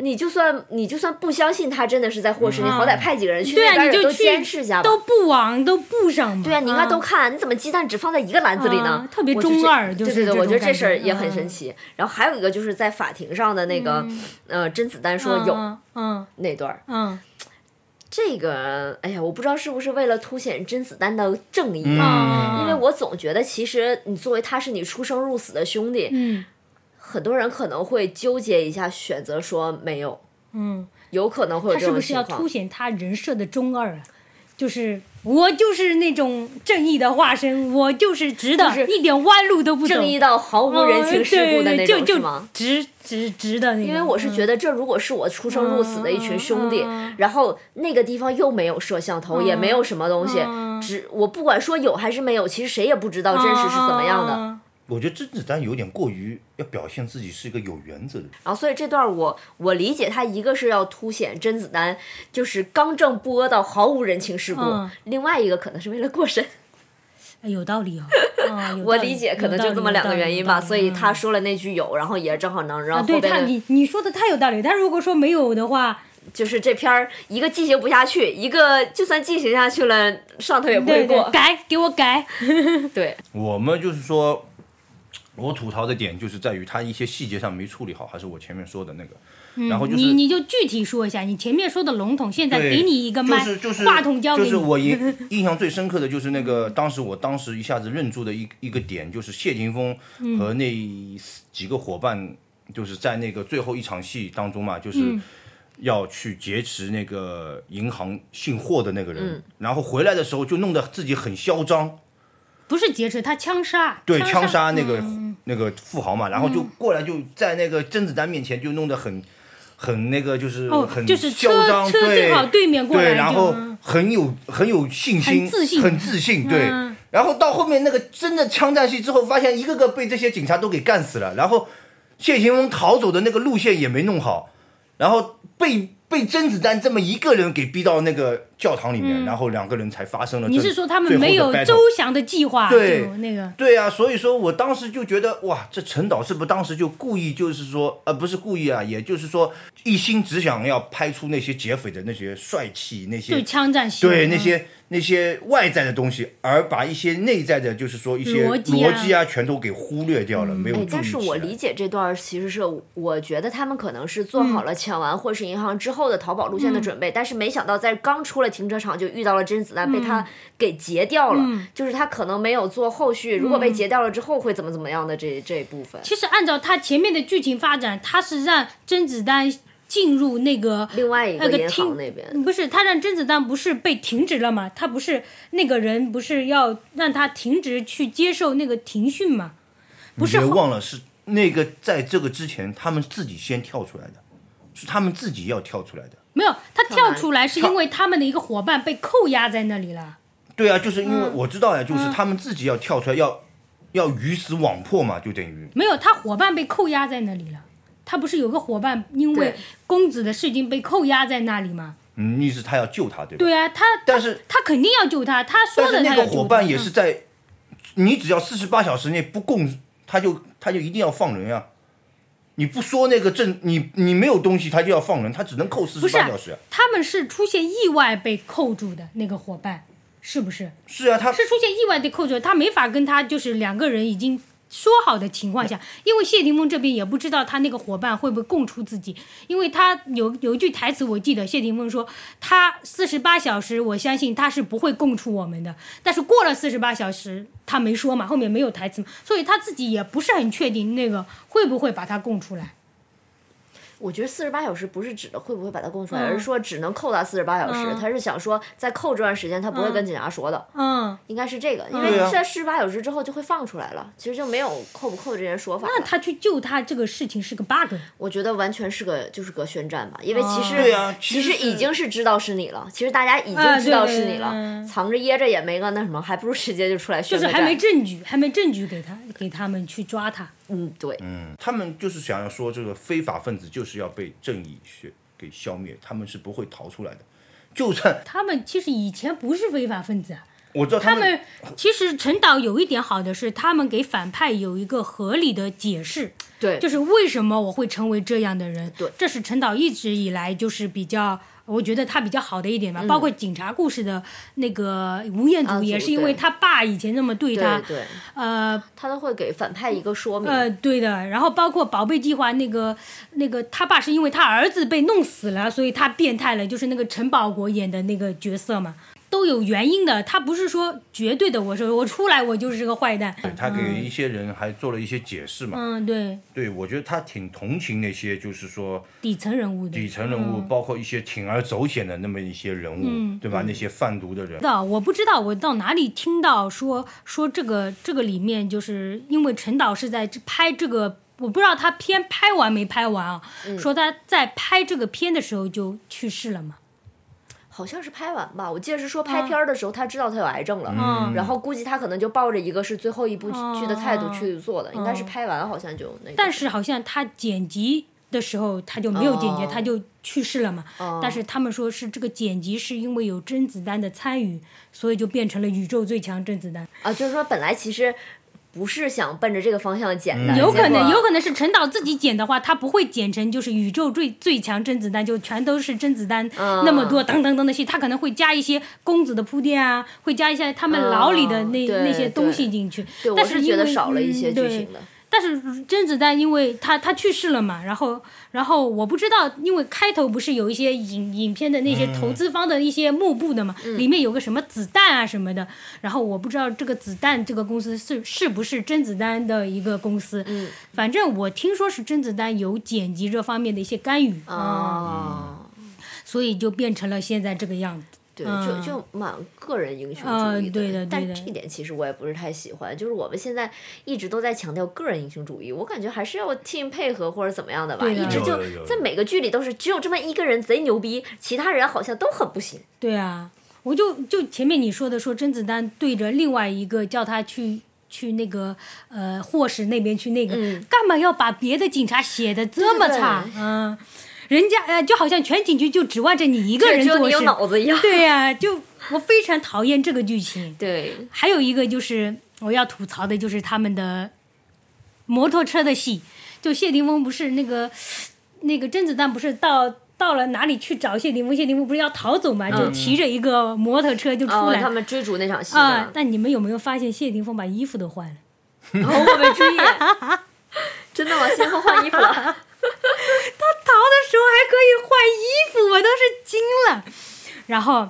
啊你就算你就算不相信他真的是在霍氏，你好歹派几个人去那边也都监视一下吧。都不往都不上嘛。对啊，你应该都看，你怎么鸡蛋只放在一个篮子里呢？啊？特别中二就是对对对，我觉得这事儿也很嗯。神奇。然后还有一个就是在法庭上的那个，呃，甄子丹说有嗯嗯。那段儿，嗯。这个，哎呀，我不知道是不是为了凸显甄子丹的正义因为我总觉得其实你作为他是你出生入死的兄弟，嗯很多人可能会纠结一下，选择说没有，嗯，有可能会有这他是不是种情况。要凸显他人设的中二啊？就是我就是那种正义的化身，我就是直的，就是一点弯路都不走，正义到毫无人情世故的那种，哦对对就是吗就？直直直的那种。因为我是觉得，这如果是我出生入死的一群兄弟，然后那个地方又没有摄像头，也没有什么东西，只我不管说有还是没有，其实谁也不知道真实是怎么样的。的。我觉得甄子丹有点过于要表现自己是一个有原则的人。然后，所以这段我我理解他一个是要凸显甄子丹就是刚正不阿到毫无人情世故，嗯另外一个可能是为了过审。哎有道理哦。我理理解可能就这么两个原因吧，所以他嗯说了那句有，然后也正好能让啊，对他，你你说的太有道理。他如果说没有的话，就是这片儿一个进行不下去，一个就算进行下去了，上头也不会对对过。改给我改。对，我们就是说，我吐槽的点就是在于他一些细节上没处理好，还是我前面说的那个。然后就是你你就具体说一下，你前面说的笼统，现在给你一个麦，就是就是话筒交给你。就是我印 印象最深刻的就是那个当时我当时一下子认住的一一个点，就是谢霆锋嗯和那几个伙伴，就是在那个最后一场戏当中嘛，就是。嗯要去劫持那个银行姓霍的那个人，嗯然后回来的时候就弄得自己很嚣张，不是劫持，他枪杀。对，枪枪杀那个、嗯那个富豪嘛，然后就过来就在那个甄子丹面前就弄得很很那个就是哦很就是嚣车张，车对正好对面过来对，然后嗯很有很有信心，很自信很自信，对。嗯然后到后面那个真的枪战戏之后，发现一个个被这些警察都给干死了，然后谢霆锋逃走的那个路线也没弄好，然后被被甄子丹这么一个人给逼到那个教堂里面，然后两个人才发生了你是说他们没有周详的计划？对那个。对啊，所以说我当时就觉得哇，这陈导是不是当时就故意就是说，呃，不是故意啊，也就是说一心只想要拍出那些劫匪的那些帅气，那些就枪战戏。嗯对那些那些外在的东西，而把一些内在的，就是说一些逻辑啊辑啊，全都给忽略掉了，没有但是我理解这段其实是，我觉得他们可能是做好了抢完霍氏银行之后的逃跑路线的准备，但是没想到在刚出了停车场就遇到了甄子丹，被他给截掉了。就是他可能没有做后续，如果被截掉了之后会怎么怎么样的这这一部分。其实按照他前面的剧情发展，他是让甄子丹进入那个另外一个银那个那边，不是他让甄子丹不是被停职了吗？他不是那个人不是要让他停职去接受那个停训吗？不是别忘了是那个在这个之前，他们自己先跳出来的，是他们自己要跳出来的。没有他跳出来是因为他们的一个伙伴被扣押在那里了。对啊，就是因为嗯我知道呀，就是他们自己要跳出来，要要鱼死网破嘛，就等于没有，他伙伴被扣押在那里了。他不是有个伙伴因为公子的事情被扣押在那里吗？嗯，意思他要救他，对吧？对啊，他但是他肯定要救他，他说的那。个伙伴也嗯是在，你只要四十八小时内不供，他就他就一定要放人呀。你不说那个证，你你没有东西，他就要放人，他只能扣四十八小时啊。他们是出现意外被扣住的那个伙伴，是不是？是啊，他是出现意外被扣住，他没法跟他就是两个人已经说好的情况下，因为谢霆锋这边也不知道他那个伙伴会不会供出自己，因为他有有一句台词我记得谢霆锋说他四十八小时，我相信他是不会供出我们的，但是过了四十八小时他没说嘛，后面没有台词嘛，所以他自己也不是很确定那个会不会把他供出来。我觉得四十八小时不是指的会不会把他供出来，嗯而是说只能扣他四十八小时。嗯他是想说，在扣这段时间他不会跟警察说的，嗯，应该是这个，因为在四十八小时之后就会放出来了，其实就没有扣不扣这些说法了。那他去救他这个事情是个 bug。我觉得完全是个就是个宣战吧，因为其实、啊其其实已经是知道是你了，其实大家已啊经知道是你了，嗯藏着掖着也没个那什么，还不如直接就出来宣战。就是还没证据，还没证据给他给他们去抓他。嗯，对，嗯，他们就是想要说这个非法分子就是要被正义学给消灭，他们是不会逃出来的。就算他们其实以前不是非法分子啊，我知道们他们其实陈导有一点好的是，他们给反派有一个合理的解释，对，就是为什么我会成为这样的人。对这是陈导一直以来就是比较。我觉得他比较好的一点吧，包括警察故事的那个吴彦祖，也是因为他爸以前那么对他，对对，呃他都会给反派一个说明。呃，对的。然后包括宝贝计划那个那个他爸是因为他儿子被弄死了，所以他变态了，就是那个陈宝国演的那个角色嘛，都有原因的。他不是说绝对的，我说我出来我就是个坏蛋。对他给一些人还做了一些解释嘛。嗯，对，对，我觉得他挺同情那些就是说底层人物的。底层人物，包括一些铤而走险的那么一些人物，嗯对吧？那些贩毒的人知，道，我不知道我到哪里听到说说这个这个里面，就是因为陈导是在拍这个，我不知道他片拍完没拍完啊，说他在拍这个片的时候就去世了嘛。好像是拍完吧，我记得是说拍片儿的时候他知道他有癌症了，嗯然后估计他可能就抱着一个是最后一部剧的态度哦去做的，应该是拍完好像就那个。但是好像他剪辑的时候他就没有剪辑，哦他就去世了嘛。哦但是他们说是这个剪辑是因为有甄子丹的参与，所以就变成了宇宙最强甄子丹。啊，就是说本来其实不是想奔着这个方向剪的，有可能，有可能是陈导自己剪的话，他不会剪成就是宇宙最最强甄子丹，就全都是甄子丹嗯。那么多等等等的戏，他可能会加一些公子的铺垫啊，会加一些他们牢里的那、嗯。那些东西进去。但因为是觉得少了一些嗯对。剧情的。但是甄子丹因为他他去世了嘛，然后然后我不知道，因为开头不是有一些影影片的那些投资方的一些幕布的嘛，里面有个什么子弹啊什么的，然后我不知道这个子弹这个公司是是不是甄子丹的一个公司，嗯。反正我听说是甄子丹有剪辑这方面的一些干预。啊、啊，所以就变成了现在这个样子。对，嗯就就蛮个人英雄主义嗯对的对的但这一点其实我也不是太喜欢。就是我们现在一直都在强调个人英雄主义，我感觉还是要 team 配合或者怎么样的吧。的一直就在每个剧里都是只有这么一个人贼牛逼，其他人好像都很不行。对啊，我就就前面你说的，说甄子丹对着另外一个叫他去去那个呃霍氏那边去那个，嗯干嘛要把别的警察写的这么对对差？嗯，人家呃就好像全警局就指望着你一个人做事只有你有，脑子一样。对呀、就我非常讨厌这个剧情。对，还有一个就是我要吐槽的，就是他们的摩托车的戏。就谢霆锋不是那个那个甄子丹不是到到了哪里去找谢霆锋？谢霆锋不是要逃走嘛，就骑着一个摩托车就出来。他们追逐那场戏啊、呢，但你们有没有发现谢霆锋把衣服都换了？然后我没注意，真的吗？谢霆锋换衣服了。时候还可以换衣服，我都是惊了。然后，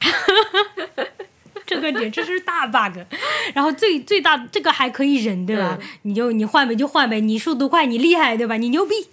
这个简直是大 bug。然后最最大这个还可以忍，对吧？你就你换呗就换呗，你速度快，你厉害，对吧？你牛逼。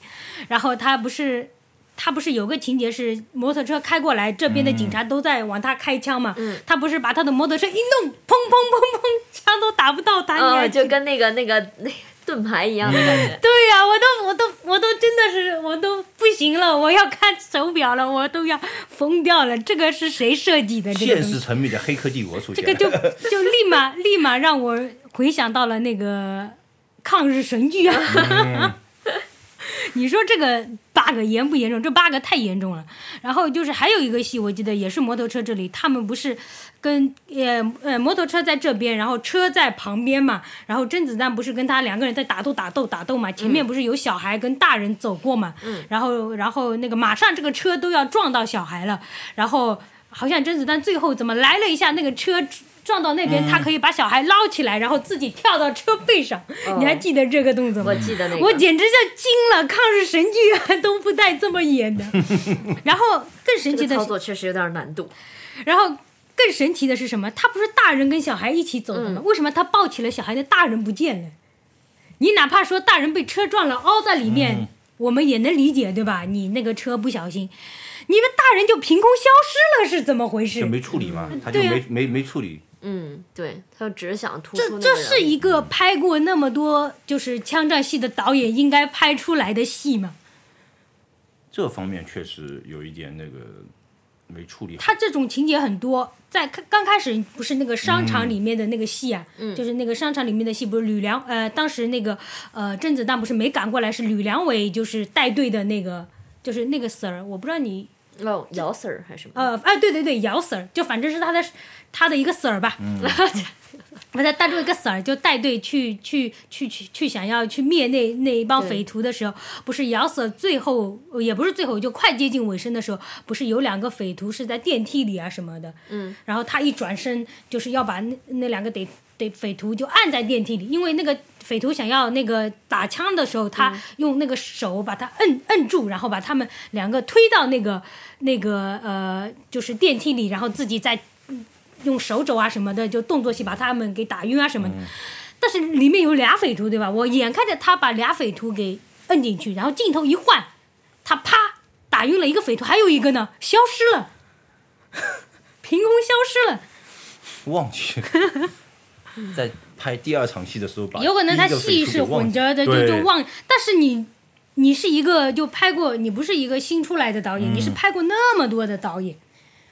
然后他不是。他不是有个情节是摩托车开过来，这边的警察都在往他开枪嘛？嗯他不是把他的摩托车一弄，砰砰砰砰，枪都打不到他，就跟那个那个那盾牌一样的感觉。对呀、我都我都我都真的是我都不行了，我要看手表了，我都要疯掉了。这个是谁设计的？这个现，实层面的黑客帝国出这现这。个就就立马立马让我回想到了那个抗日神剧啊。你说这个 bug 严不严重？这 bug 太严重了。然后就是还有一个戏，我记得也是摩托车这里，他们不是跟呃呃摩托车在这边，然后车在旁边嘛，然后甄子丹不是跟他两个人在打斗打斗打斗嘛，前面不是有小孩跟大人走过嘛，然后然后那个马上这个车都要撞到小孩了，然后好像甄子丹最后怎么来了一下那个车。撞到那边，他可以把小孩捞起来，然后自己跳到车背上。你还记得这个动作吗？我记得那个。我简直就惊了，抗日神剧都不带这么演的。然后更神奇的操作确实有点难度。然后更神奇的是什么？他不是大人跟小孩一起走的吗？为什么他抱起了小孩的大人不见了？你哪怕说大人被车撞了，凹在里面，我们也能理解，对吧？你那个车不小心，你们大人就凭空消失了，是怎么回事？就没处理嘛，他就没没没处理。嗯，对他只是想突出。这这是一个拍过那么多就是枪战戏的导演应该拍出来的戏吗？这方面确实有一点那个没处理。他这种情节很多，在刚开始不是那个商场里面的那个戏啊，就是那个商场里面的戏，不是吕良呃，当时那个呃甄子丹不是没赶过来，是吕良伟就是带队的那个，就是那个 Sir，我不知道你。哦，姚 Sir 还是什么？呃，哎，对对对，姚 Sir，就反正是他的他的一个 Sir 吧。嗯。把 他带住一个 Sir，就带队去去去去去，想要去灭那那一帮匪徒的时候，不是姚 Sir 最后也不是最后，就快接近尾声的时候，不是有两个匪徒是在电梯里啊什么的。嗯。然后他一转身，就是要把那那两个得得匪徒就按在电梯里，因为那个。匪徒想要那个打枪的时候，他用那个手把他摁摁住，然后把他们两个推到那个那个呃，就是电梯里，然后自己再用手肘啊什么的，就动作戏把他们给打晕啊什么的。但是里面有俩匪徒，对吧？我眼看着他把俩匪徒给摁进去，然后镜头一换，他啪打晕了一个匪徒，还有一个呢消失了，凭空消失了，忘记 在。拍第二场戏的时候，有可能他戏是混着的，就就忘。但是你，你是一个就拍过，你不是一个新出来的导演，你是拍过那么多的导演。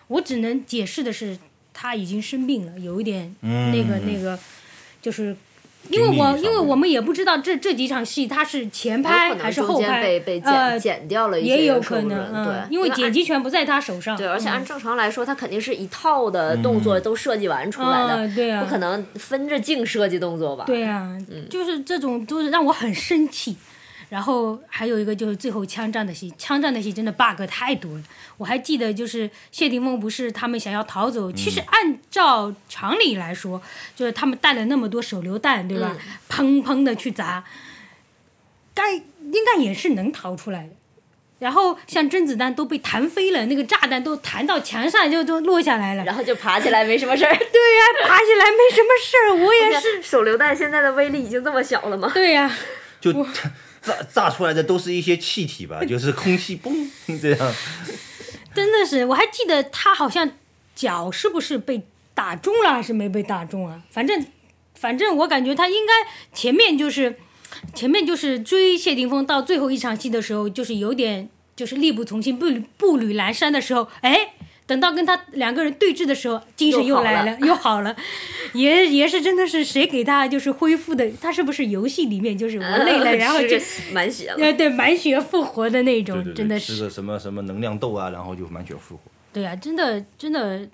我只能解释的是，他已经生病了，有一点那个那个，就是。因为我因为我们也不知道这这几场戏他是前拍还是后拍，呃，剪掉了一些也有可能，对，因为剪辑权不在他手上。对，而且按正常来说，他肯定是一套的动作都设计完出来的，对啊，不可能分着镜设计动作吧？对啊，就是这种就是让我很生气。然后还有一个就是最后枪战的戏，枪战的戏真的 bug 太多了。我还记得就是谢霆锋不是他们想要逃走，其实按照常理来说，就是他们带了那么多手榴弹，对吧？砰砰的去砸，该应该也是能逃出来的。然后像甄子丹都被弹飞了，那个炸弹都弹到墙上就都落下来了，然后就爬起来没什么事儿。对呀，爬起来没什么事儿，我也是。手榴弹现在的威力已经这么小了吗？对呀，就。炸炸出来的都是一些气体吧，就是空气嘣这样。真的是，我还记得他好像脚是不是被打中了，还是没被打中啊？反正反正我感觉他应该前面就是前面就是追谢霆锋到最后一场戏的时候，就是有点就是力不从心、步步履蹒跚的时候，哎。等到跟他两个人对峙的时候，精神又来了，又好了，也也是真的是谁给他就是恢复的？他是不是游戏里面就是我累了，然后就满血了？对对，满血复活的那种，真的是吃个什么什么能量豆啊，然后就满血复活。对啊，真的真的，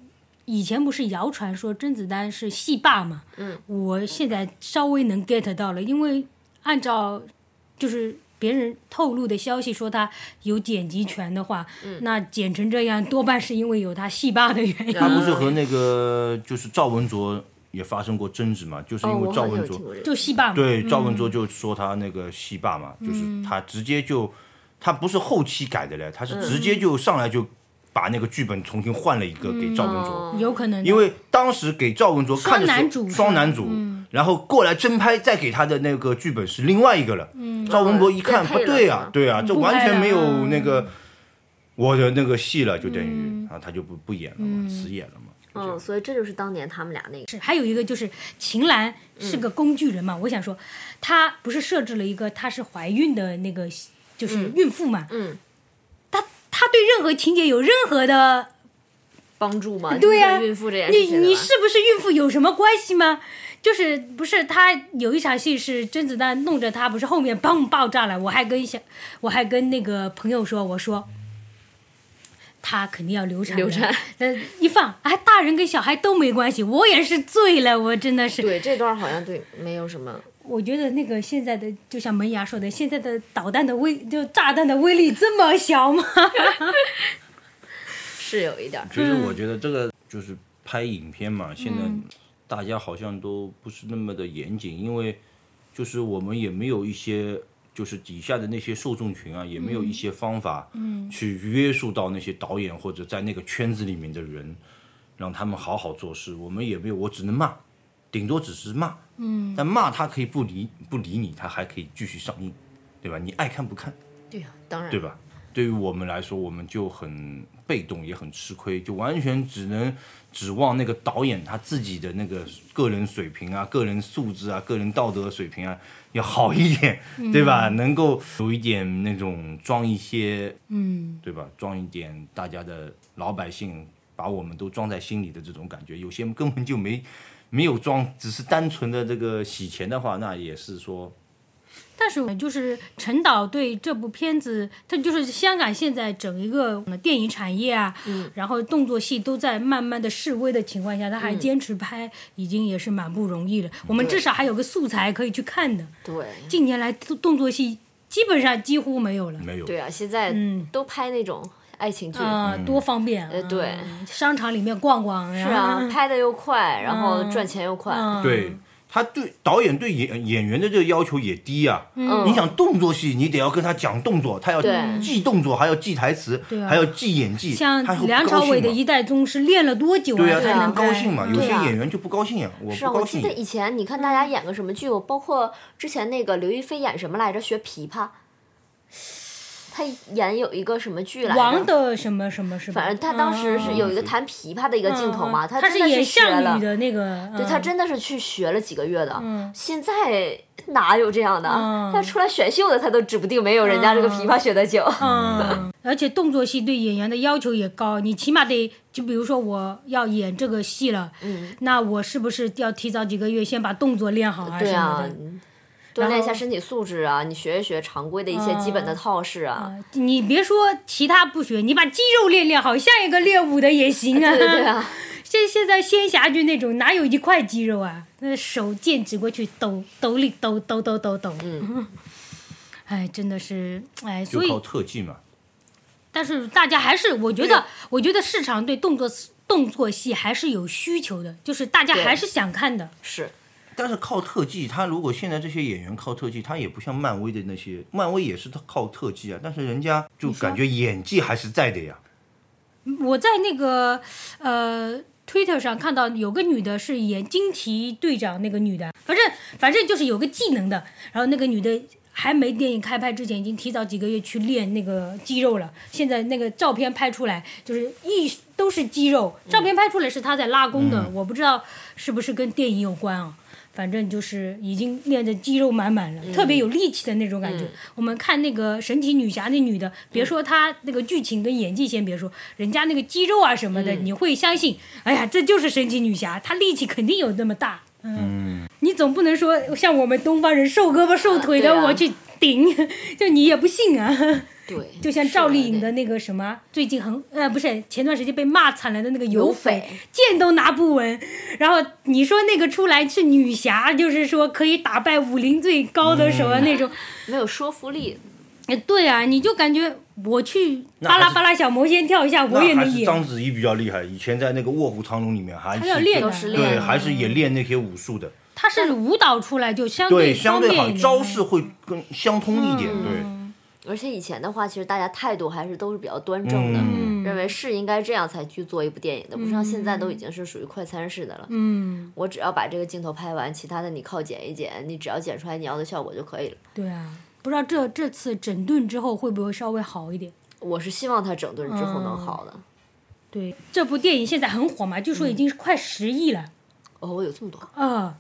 以前不是谣传说甄子丹是戏霸嘛？嗯，我现在稍微能 get 到了，因为按照就是。别人透露的消息说他有剪辑权的话，那剪成这样多半是因为有他戏霸的原因。他不是和那个就是赵文卓也发生过争执嘛？就是因为赵文卓就戏霸嘛。对，赵文卓就说他那个戏霸嘛，就是他直接就他不是后期改的嘞，他是直接就上来就把那个剧本重新换了一个给赵文卓。有可能。因为当时给赵文卓看的双男主，双男主。然后过来真拍，再给他的那个剧本是另外一个了。赵文博一看不对啊，对啊，这完全没有那个我的那个戏了，就等于啊，他就不不演了嘛，辞演了嘛。嗯，所以这就是当年他们俩那个。是还有一个就是秦岚是个工具人嘛，我想说，她不是设置了一个她是怀孕的那个就是孕妇嘛？嗯。她她对任何情节有任何的。帮助吗？对呀，孕妇这件事情，你你是不是孕妇有什么关系吗？就是不是他有一场戏是甄子丹弄着他，不是后面嘣爆炸了，我还跟小我还跟那个朋友说，我说。他肯定要流产，流产呃，一放，哎，大人跟小孩都没关系，我也是醉了，我真的是。对，这段好像对没有什么。我觉得那个现在的，就像门牙说的，现在的导弹的威，就炸弹的威力这么小吗？是有一点儿。其实我觉得这个就是拍影片嘛，现在大家好像都不是那么的严谨，因为就是我们也没有一些，就是底下的那些受众群啊，也没有一些方法，去约束到那些导演或者在那个圈子里面的人，让他们好好做事。我们也没有，我只能骂，顶多只是骂，嗯，但骂他可以不理不理你，他还可以继续上映，对吧？你爱看不看？对呀、当然。对吧？对于我们来说，我们就很被动，也很吃亏，就完全只能指望那个导演他自己的那个个人水平啊、个人素质啊、个人道德水平啊要好一点，对吧？能够有一点那种装一些，嗯，对吧？装一点大家的老百姓，把我们都装在心里的这种感觉，有些根本就没没有装，只是单纯的这个洗钱的话，那也是说。但是就是陈导对这部片子，他就是香港现在整一个电影产业啊，然后动作戏都在慢慢的示威的情况下，他还坚持拍，已经也是蛮不容易了。我们至少还有个素材可以去看的。对近年来动动作戏基本上几乎没有了。没有，对啊，现在嗯都拍那种爱情剧。啊、多方便！呃对嗯商场里面逛逛，是啊，拍的又快，然后赚钱又快。嗯对，他对导演对演演员的这个要求也低啊。嗯你想动作戏，你得要跟他讲动作，他要记动作，还要记台词，啊还要记演技，像梁朝伟的《一代宗师》练了多久对啊，他能高兴嘛。有些演员就不高兴呀，我是啊，不高兴我记得。以前你看大家演个什么剧，我包括之前那个刘亦菲演什么来着，学琵琶，她演有一个什么剧来着？王的什么什么什么？反正他当时是有一个弹琵琶的一个镜头嘛，嗯他是她真的演项学了羽。的那个，对他真的是去学了几个月的，现在哪有这样的？嗯她出来选秀的，他都指不定没有人家这个琵琶学的久。嗯，而且动作戏对演员的要求也高，你起码得就比如说我要演这个戏了，嗯，那我是不是要提早几个月先把动作练好啊什么对啊的？，锻炼一下身体素质啊，你学一学常规的一些基本的套式啊。啊你别说其他不学，你把肌肉练练好，像一个练武的也行啊。对对啊，现现在仙侠剧那种哪有一块肌肉啊？那手剑指过去抖抖里抖抖抖抖抖。嗯。哎，真的是哎，就所以靠特技嘛。但是大家还是，我觉得，我觉得市场对动作动作戏还是有需求的，就是大家还是想看的。是但是靠特技，他如果现在这些演员靠特技，他也不像漫威的那些，漫威也是靠特技啊，但是人家就感觉演技还是在的呀。我在那个呃 Twitter 上看到有个女的是演惊奇队长那个女的，反正反正就是有个技能的，然后那个女的。还没电影开拍之前，已经提早几个月去练那个肌肉了。现在那个照片拍出来，就是一都是肌肉。照片拍出来是她在拉弓的，我不知道是不是跟电影有关啊。反正就是已经练的肌肉满满了，特别有力气的那种感觉。我们看那个神奇女侠那女的，别说她那个剧情跟演技先别说，人家那个肌肉啊什么的，你会相信，哎呀，这就是神奇女侠，她力气肯定有那么大。嗯，你总不能说像我们东方人瘦胳膊瘦腿的我去顶，就你也不信啊。对，就像赵丽颖的那个什么，最近很呃不是前段时间被骂惨了的那个有匪匪，剑都拿不稳。然后你说那个出来是女侠，就是说可以打败武林最高的什么那种。没有说服力。哎，对啊，你就感觉我去巴拉巴拉小魔仙跳一下，我也那还是能演。章子怡比较厉害，以前在那个《卧虎藏龙》里面还是练的都是练对，还是也练那些武术的，他是舞蹈出来就相对，相对好方便一点招式会更相通一点，对。而且以前的话，其实大家态度还是都是比较端正的，嗯认为是应该这样才去做一部电影的，不像现在都已经是属于快餐式的了。嗯，我只要把这个镜头拍完，其他的你靠剪一剪，你只要剪出来你要的效果就可以了。对啊，不知道这这次整顿之后会不会稍微好一点。我是希望他整顿之后能好的。对，这部电影现在很火嘛，据说已经快十亿了。哦，有这么多，啊，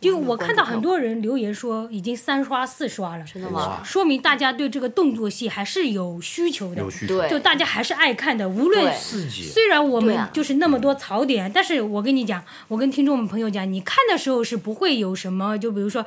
就我看到很多人留言说已经三刷四刷了，真的吗？说明大家对这个动作戏还是有需求的有。需求。对就大家还是爱看的，无论虽然我们就是那么多槽点，但是我跟你讲，我跟听众们朋友讲，你看的时候是不会有什么，就比如说，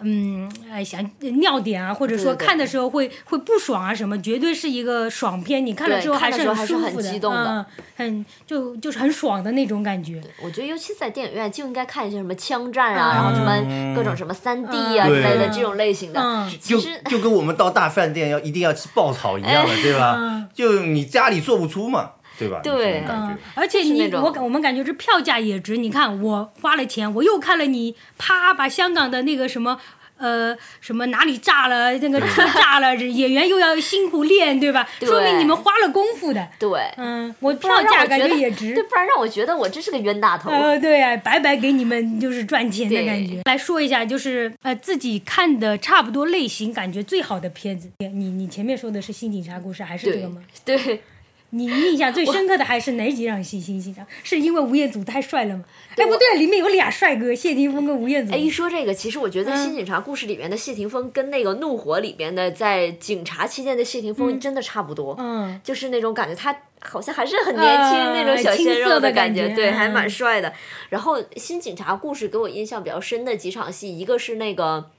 嗯，哎，想尿点啊，或者说看的时候会会不爽啊什么，绝对是一个爽片，你看了之后看的时候还是很舒服的，激动的嗯，很就就是很爽的那种感觉。我觉得尤其在电影院就应该看一些什么枪战啊，然后什么各种什么三 D 啊之类的这种类型的。嗯就其实就跟我们到大饭店要一定要吃爆炒一样的，对吧？就你家里做不出嘛，对吧？对嗯这种感觉。，而且你我感我们感觉这票价也值。你看我花了钱，我又看了你，啪把香港的那个什么。呃，什么哪里炸了？那个车炸了，演员又要辛苦练，对吧？对说明你们花了功夫的。对，嗯，我票价感觉也值对，。不然让我觉得我真是个冤大头。呃，对啊，白白给你们就是赚钱的感觉。来说一下，就是呃自己看的差不多类型，感觉最好的片子。你你前面说的是《新警察故事》还是这个吗？对，你印象最深刻的还是哪几场戏？新警察是因为吴彦祖太帅了吗？哎，不对，里面有俩帅哥，谢霆锋跟吴彦祖。哎，一说这个，其实我觉得新警察故事》里面的谢霆锋跟那个《怒火》里边的在警察期间的谢霆锋真的差不多。嗯，就是那种感觉，他好像还是很年轻、呃那种小鲜肉的感感觉对，还嗯蛮帅的。然后《新警察故事》给我印象比较深的几场戏，一个是那个。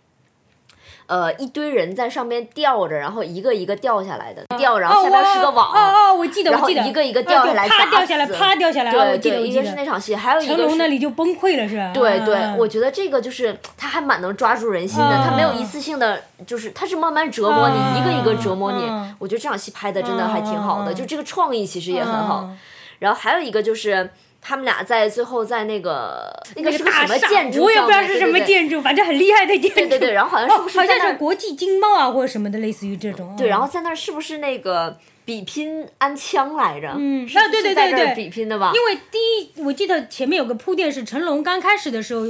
呃，一堆人在上面吊着，然后一个一个掉下来的吊，然后下边是个网，哦哦，我记得，然后我记得，一个一个啊掉下来，就啪砸掉下来，死啪掉下来，啊对一个是那。场戏，还有一成龙个是那里就崩溃了是吧？对对，嗯我觉得这个就是他还蛮能抓住人心的，嗯他没有一次性的，就是他是慢慢折磨你，嗯一个一个折磨你嗯。我觉得这场戏拍的真的还挺好的，嗯就这个创意其实也很好嗯。然后还有一个就是。他们俩在最后在那个那个是个什么建筑我也不知道是什么。建筑，反正很厉害的建筑。对对对，然后好像是不是在那儿？是国际经贸啊，或者什么的，类似于这种。对，嗯然后在那儿是不是那个比拼安枪来着？嗯是不啊对对对对比拼的吧？因为第一，我记得前面有个铺垫是成龙刚开始的时候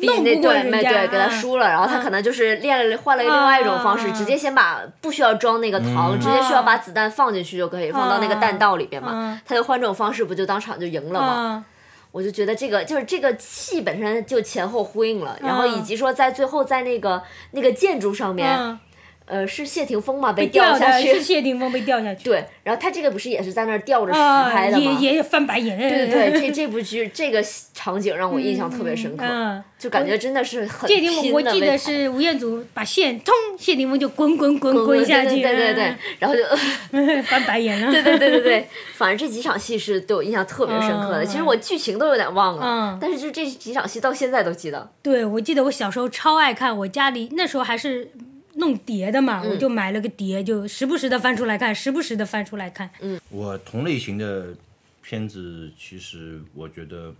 比弄那对没不过人家，对给他嗯输了，然后他可能就是练了换了另外一种方式，啊直接先把不需要装那个糖，直接需要把子弹放进去就可以，放到那个弹道里边嘛啊。他就换这种方式，不就当场就赢了吗？啊，我就觉得这个就是这个戏本身就前后呼应了，然后啊以及说在最后在那个那个建筑上面，嗯，呃，是谢霆锋嘛被掉下去是，谢霆锋被掉下去。对，然后他这个不是也是在那儿吊着实啊，拍的吗？也也翻白眼。对对对，这这部剧这个场景让我印象特别深刻，嗯，就感觉真的是很谢霆锋，我记得是吴彦祖把线通，谢霆锋就滚滚滚滚滚下去，对对对然后就嗯 翻白眼了。对对对对对，反正这几场戏是对我印象特别深刻的。嗯其实我剧情都有点忘了，嗯但是就这几场戏到现在都记得。对，我记得我小时候超爱看，我家里那时候还是弄碟的嘛，我就买了个碟，就时不时的翻出来看，时不时的翻出来看。嗯我同类型的片子，其实我觉得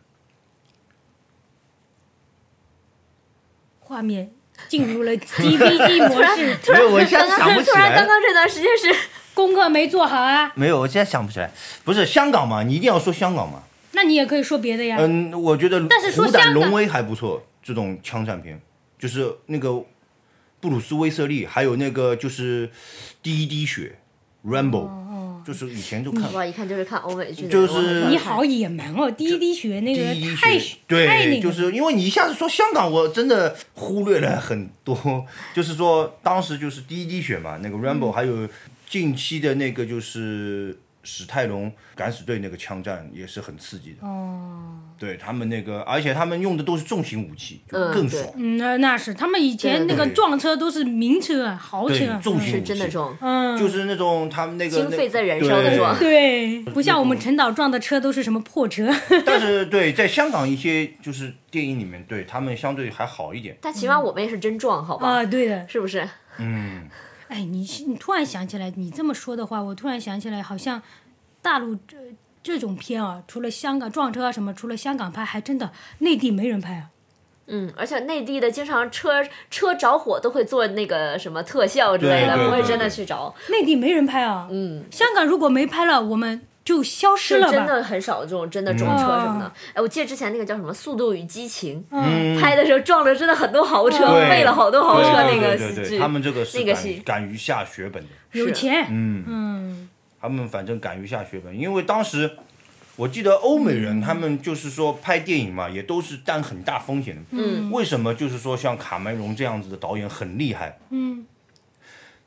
画面进入了 DVD 模式，没有，我现在想不起突然，刚。刚这段时间是功课没做好啊，没有，我现在想不起来。不是香港嘛？你一定要说香港嘛？那你也可以说别的呀。嗯，我觉得但是说虎胆香港龙威还不错，这种枪战片，就是那个布鲁斯威瑟利，还有那个就是第一滴血，Rambo，、就是以前就看哇，一看就是看欧美剧的，就是你好野蛮哦，第一滴血那个太，对，就是因为你一下子说香港，我真的忽略了很多，就是说当时就是第一滴血嘛，那个 Rambo，、还嗯有近期的那个就是史泰龙敢死队那个枪战也是很刺激的。哦，对他们那个，而且他们用的都是重型武器，就嗯更爽。嗯，那那是他们以前那个撞车都是名车啊，豪车，，是重型武器真的重，嗯，就是那种他们那个经费在燃烧的撞对，不像我们陈导撞的车都是什么破车。但是对，在香港一些就是电影里面，对他们相对还好一点。但起码我们也是真撞，好吧？啊，对的，是不是？嗯，哎，你你突然想起来，你这么说的话，我突然想起来，好像大陆这这种片啊，除了香港撞车啊什么，除了香港拍，还真的内地没人拍啊。嗯，而且内地的经常车车着火都会做那个什么特效之类的，不会真的去着。内地没人拍啊。嗯，香港如果没拍了，我们就消失了？真的很少这种真的撞车什么的。哎，我记得之前那个叫什么《速度与激情》，嗯，拍的时候撞了真的很多豪车，对废了好多豪车那个对对对对，剧。他们这个是敢那个戏敢于下血本的。有钱。嗯，嗯他们反正敢于下血本，因为当时我记得欧美人他们就是说拍电影嘛，也都是担很大风险的。嗯，为什么就是说像卡梅隆这样子的导演很厉害？嗯，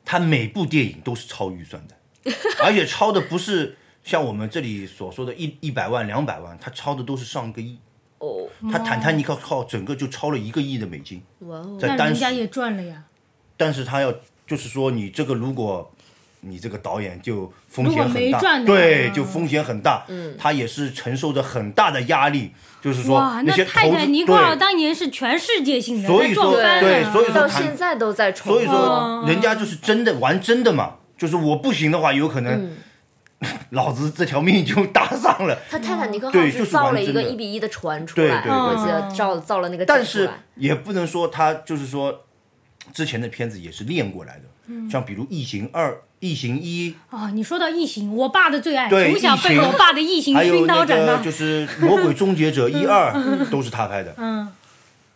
他每部电影都是超预算的，而且超的不是像我们这里所说的一一百万、两百万，他超的都是上个亿。哦，他坦坦尼克号整个就超了一个亿的美金，哇哦，在单时，那人家也赚了呀。但是他要就是说你这个如果。你这个导演就风险很大，对，就风险很大。嗯他也是承受着很大的压力，就是说，那些投资泰坦尼克号，当年是全世界性的，所以说对所以说到现在都在重所以说哦人家就是真的玩真的嘛，就是我不行的话，有可能嗯，老子这条命就搭上了。他泰坦尼克号就是造了一个一比一的船出来，对对我记得造造了那个但是也不能说他就是说之前的片子也是练过来的，嗯。像比如《异形二》《异形一》，啊，你说到异形，我爸的最爱，对从小被我爸的异形还有熏陶那长大。个就是《魔鬼终结者》一二 都是他拍的。嗯，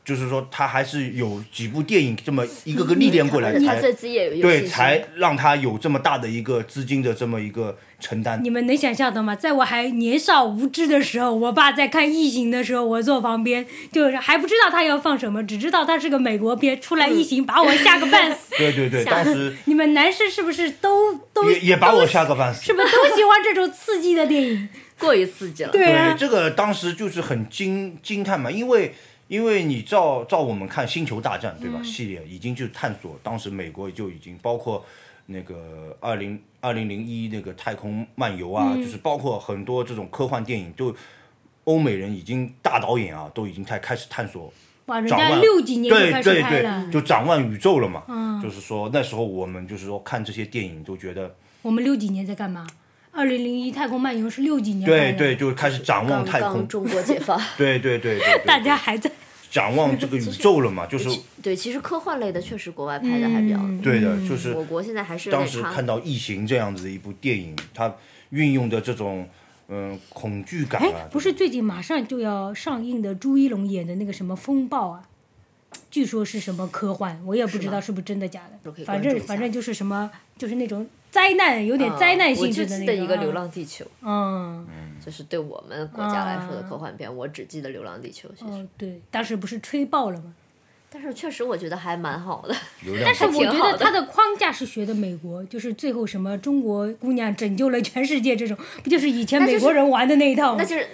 就是说他还是有几部电影这么一个个历练过来才而且他对才让他有这么大的一个资金的这么一个承担。你们能想象到吗？在我还年少无知的时候，我爸在看《异形》的时候，我坐旁边，就是还不知道他要放什么，只知道他是个美国片，出来异形把我吓个半死。对对对，当时 你们男士是不是都都也也把我吓个半死是。不是都喜欢这种刺激的电影？过于刺激了。对啊，这个当时就是很惊惊叹嘛，因为因为你照照我们看《星球大战》对吧？系列已经就探索，当时美国就已经包括那个二零二零零一那个太空漫游啊，就是包括很多这种科幻电影，就欧美人已经大导演啊，都已经开开始探索哇，人掌腕家六几年就对对对，，就掌腕宇宙了嘛。嗯就是说那时候我们就是说看这些电影都觉得，我们六几年在干嘛？二零零一太空漫游是六几年，对对，就开始展望太空刚，中国解放，对对对对对，大家还在。展望这个宇宙了嘛，就是对，其实科幻类的确实国外拍的还比较嗯多，对的，就是我国现在还是当。时看到《异形》这样子的一部电影，它运用的这种嗯恐惧感不是最近马上就要上映的朱一龙演的那个什么风暴啊？据说是什么科幻，我也不知道是不是真的假的。反正反正就是什么，就是那种灾难，有点灾难性就记得质的那种。啊一个《流浪地球》，嗯，就是对我们国家来说的科幻片，我只记得《流浪地球》。其实，哦，对，当时不是吹爆了吗？但是确实我觉得还蛮好的。但是我觉挺好的得它的框架是学的美国，就是最后什么中国姑娘拯救了全世界这种，不就是以前美国人玩的那一套吗？那就是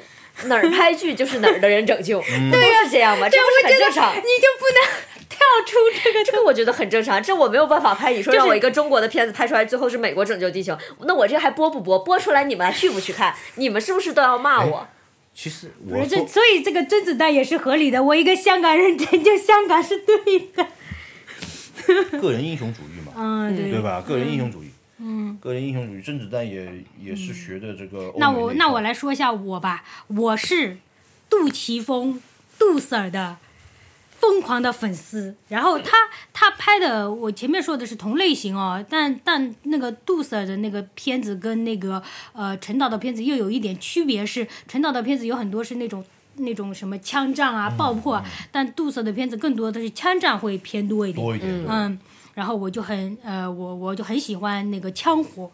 哪儿拍剧就是哪儿的人拯救，嗯对呀，是这样吗？这不是很正常？你就不能 跳出这个这个我觉得很正常，这我没有办法拍。你说就是让我一个中国的片子拍出来，最后是美国拯救地球，那我这还播不播？播出来你们还去不去看？你们是不是都要骂我？其实不是这，所以这个甄子丹也是合理的。我一个香港人拯救香港是对的。个人英雄主义嘛，嗯，对对吧？个人英雄主义，嗯，个人英雄主义，甄子丹也也是学的这个那我那我来说一下我吧，我是杜琪峰杜 Sir 的疯狂的粉丝。然后他他拍的，我前面说的是同类型哦，但但那个杜 Sir 的那个片子跟那个呃陈导的片子又有一点区别是，陈导的片子有很多是那种。那种什么枪战啊、爆破啊，但杜 Sir 的片子更多的是枪战会偏多一点。多一点，嗯，然后我就很呃，我我就很喜欢那个枪火。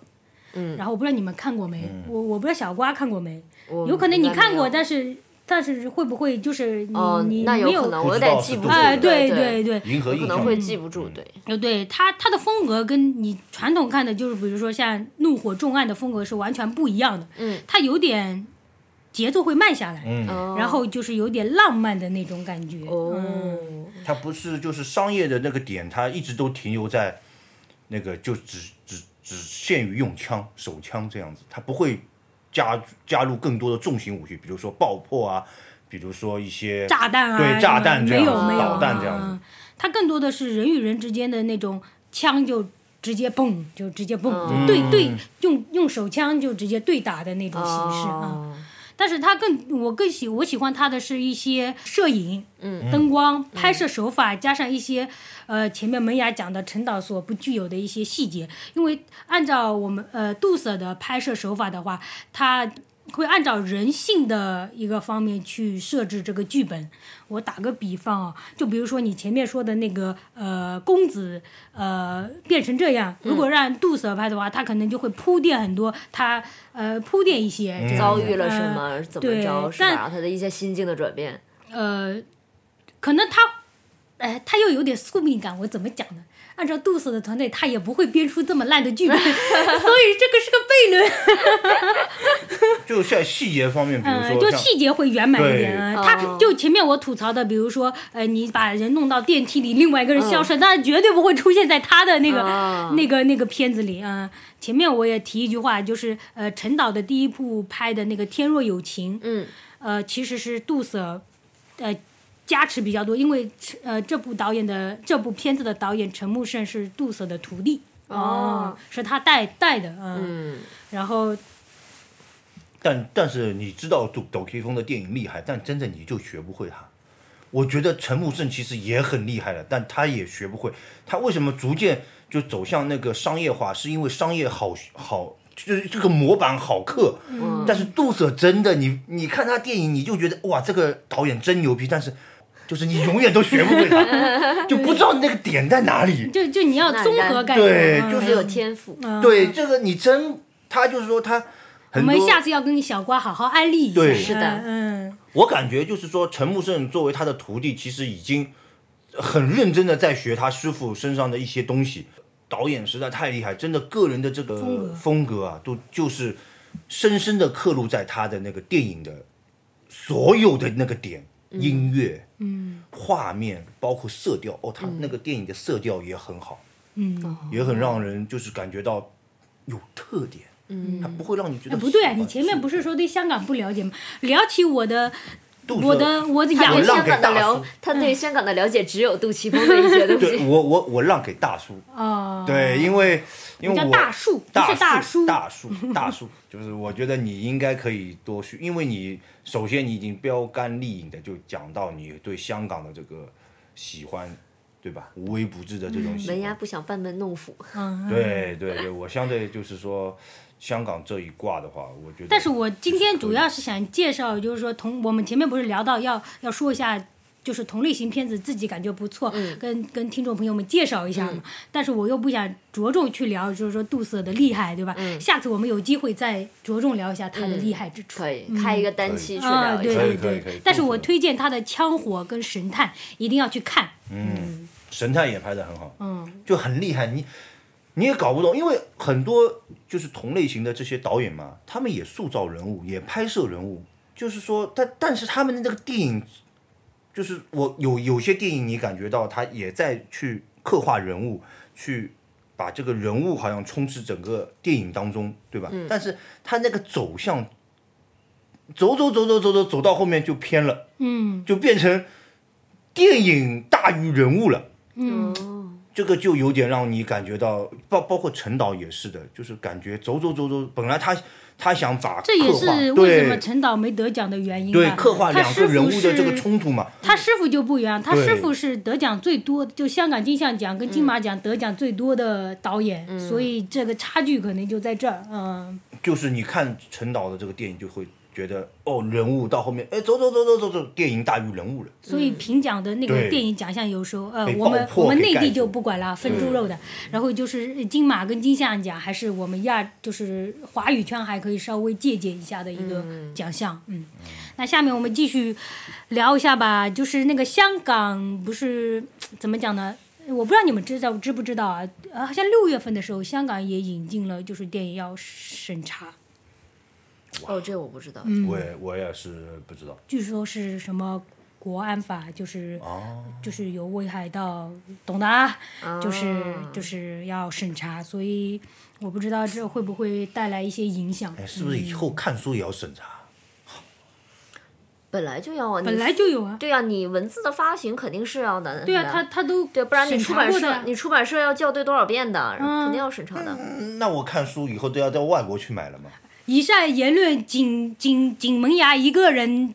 嗯然后我不知道你们看过没？我我不知道小瓜看过没？有可能你看过，但是但是会不会就是你、哦，你没有可能，记不住。哎，对对对，可能会记不住。对，呃，对他他的风格跟你传统看的，就是比如说像《怒火重案》的风格是完全不一样的。嗯，他有点节奏会慢下来，然后就是有点浪漫的那种感觉。嗯，哦，它不是就是商业的那个点，它一直都停留在那个就只只只限于用枪手枪这样子，它不会加加入更多的重型武器，比如说爆破啊，比如说一些炸弹啊，对炸弹这没样子有没有。导弹这样子。嗯它更多的是人与人之间的那种枪就直接蹦，就直接蹦，对对，用用手枪就直接对打的那种形式啊。哦但是它更我更喜我喜欢它的是一些摄影、嗯。灯光、拍摄手法，加上一些呃前面门牙讲的陈导所不具有的一些细节。因为按照我们呃杜 Sir 的拍摄手法的话，他会按照人性的一个方面去设置这个剧本。我打个比方啊，就比如说你前面说的那个呃公子呃变成这样，如果让杜瑟拍的话，他可能就会铺垫很多，他呃铺垫一些遭遇了什呃么，怎么对着，是吧？他的一些心境的转变。呃，可能他，哎，他又有点宿命感，我怎么讲呢？按照杜瑟的团队，他也不会编出这么烂的剧本，所以这个是个悖论。就在细节方面，比如嗯，就细节会圆满一点对啊。他哦就前面我吐槽的，比如说，呃，你把人弄到电梯里，另外一个人消嗯失，那绝对不会出现在他的那个、哦那个那个片子里啊、前面我也提一句话，就是呃，陈导的第一部拍的那个《天若有情》，嗯，呃，其实是杜瑟，呃。加持比较多，因为呃，这部导演的这部片子的导演陈木胜是杜瑟的徒弟哦是他带带的，嗯，嗯，然后但但是你知道抖抖 K 风的电影厉害，但真的你就学不会他。我觉得陈木胜其实也很厉害的，但他也学不会。他为什么逐渐就走向那个商业化？是因为商业好好，就是这个模板好刻。嗯但是杜瑟真的，你你看他电影，你就觉得哇，这个导演真牛逼。但是就是你永远都学不会他，就不知道那个点在哪里。就就你要综合感觉，嗯对就是有天赋。对，这个你真，他就是说他我们。下次要跟小瓜好好安利一下。对是的嗯，我感觉就是说，陈木胜作为他的徒弟，其实已经很认真的在学他师傅身上的一些东西。导演实在太厉害，真的个人的这个风格风格啊，都就是深深的刻录在他的那个电影的所有的那个点，音乐、嗯，画面，包括色调。哦，他那个电影的色调也很好，嗯，也很让人就是感觉到有特点。嗯，他不会让你觉得哎不对啊，你前面不是说对香港不了解吗？聊起我的我的我的他养香港的了叔，他对香港的了解只有杜琪峰的一些东西。对我我我让给大叔，哦，对，因为因为叫我大树不大是大叔大树大树，就是我觉得你应该可以多学，因为你首先你已经标杆立影的就讲到你对香港的这个喜欢，对吧？无微不至的这种喜门牙欢，不想班门弄斧。嗯，对对对，我相对就是说香港这一挂的话，我觉得，但是我今天主要是想介绍，就是说同我们前面不是聊到要要说一下。就是同类型片子自己感觉不错，嗯跟跟听众朋友们介绍一下嘛。但是我又不想着重去聊，就是说杜瑟的厉害，对吧？嗯下次我们有机会再着重聊一下他的厉害之处。可以开一个单期去啊，对聊一下。可以对可以可以但是我推荐他的《枪火》跟《神探》，一定要去看。嗯，神探也拍的很好，嗯，就很厉害，你你也搞不懂，因为很多就是同类型的这些导演嘛，他们也塑造人物，也拍摄人物，就是说，但但是他们的那个电影，就是我有有些电影，你感觉到他也在去刻画人物，去把这个人物好像充斥整个电影当中，对吧？但是他那个走向，走走走走走走走到后面就偏了，嗯就变成电影大于人物了。嗯，这个就有点让你感觉到，包包括陈导也是的，就是感觉走走走走，本来他他想把这也是为什么陈导没得奖的原因吧。对刻画两个他师傅人物的这个是冲突嘛，他师傅就不一样，他师傅是得奖最多，就香港金像奖跟金马奖得奖最多的导演，所以这个差距可能就在这儿。嗯，就是你看陈导的这个电影就会觉得哦，人物到后面哎走走走走走走，电影大于人物了，所以评奖的那个电影奖项有时候，呃，我们我们内地就不管了，分猪肉的。然后就是金马跟金像奖，还是我们亚就是华语圈还可以稍微借鉴一下的一个奖项。嗯，那下面我们继续聊一下吧，就是那个香港不是怎么讲呢？我不知道你们知道知不知道啊？呃，好像六月份的时候，香港也引进了，就是电影要审查，哦，这我不知道。嗯我也我也是不知道据说是什么国安法，就是哦，就是有危害到，懂的啊，就是啊就是要审查，所以我不知道这会不会带来一些影响。哎，是不是以后看书也要审查？本来就要啊，你本来就有啊，对啊，你文字的发行肯定是要的。对啊，是吧他他都对，不然你出版社你出版社要校对多少遍的，肯定要审查的。嗯那我看书以后都要到外国去买了吗？以上言论仅仅仅萌芽一个人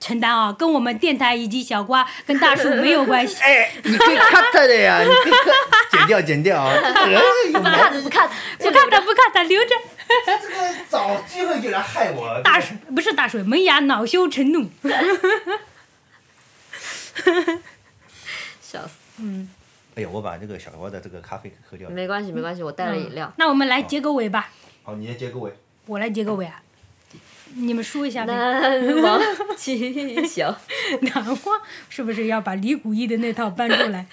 承担啊，跟我们电台以及小瓜跟大树没有关系。哎，你可以 cut 的呀，你可以 cut，剪掉剪掉啊。不看不看不看他，不看他，留着。这个找机会就来害我。大水不是大水，门牙恼羞成怒。笑死。嗯，哎呀，我把这个小瓜的这个咖啡喝掉了。没关系没关系，我带了饮料。那我们来结个尾吧，好，你先结个尾。我来结个尾啊。你们说一下呗。难忘今宵。难忘是不是要把李谷一的那套搬出来？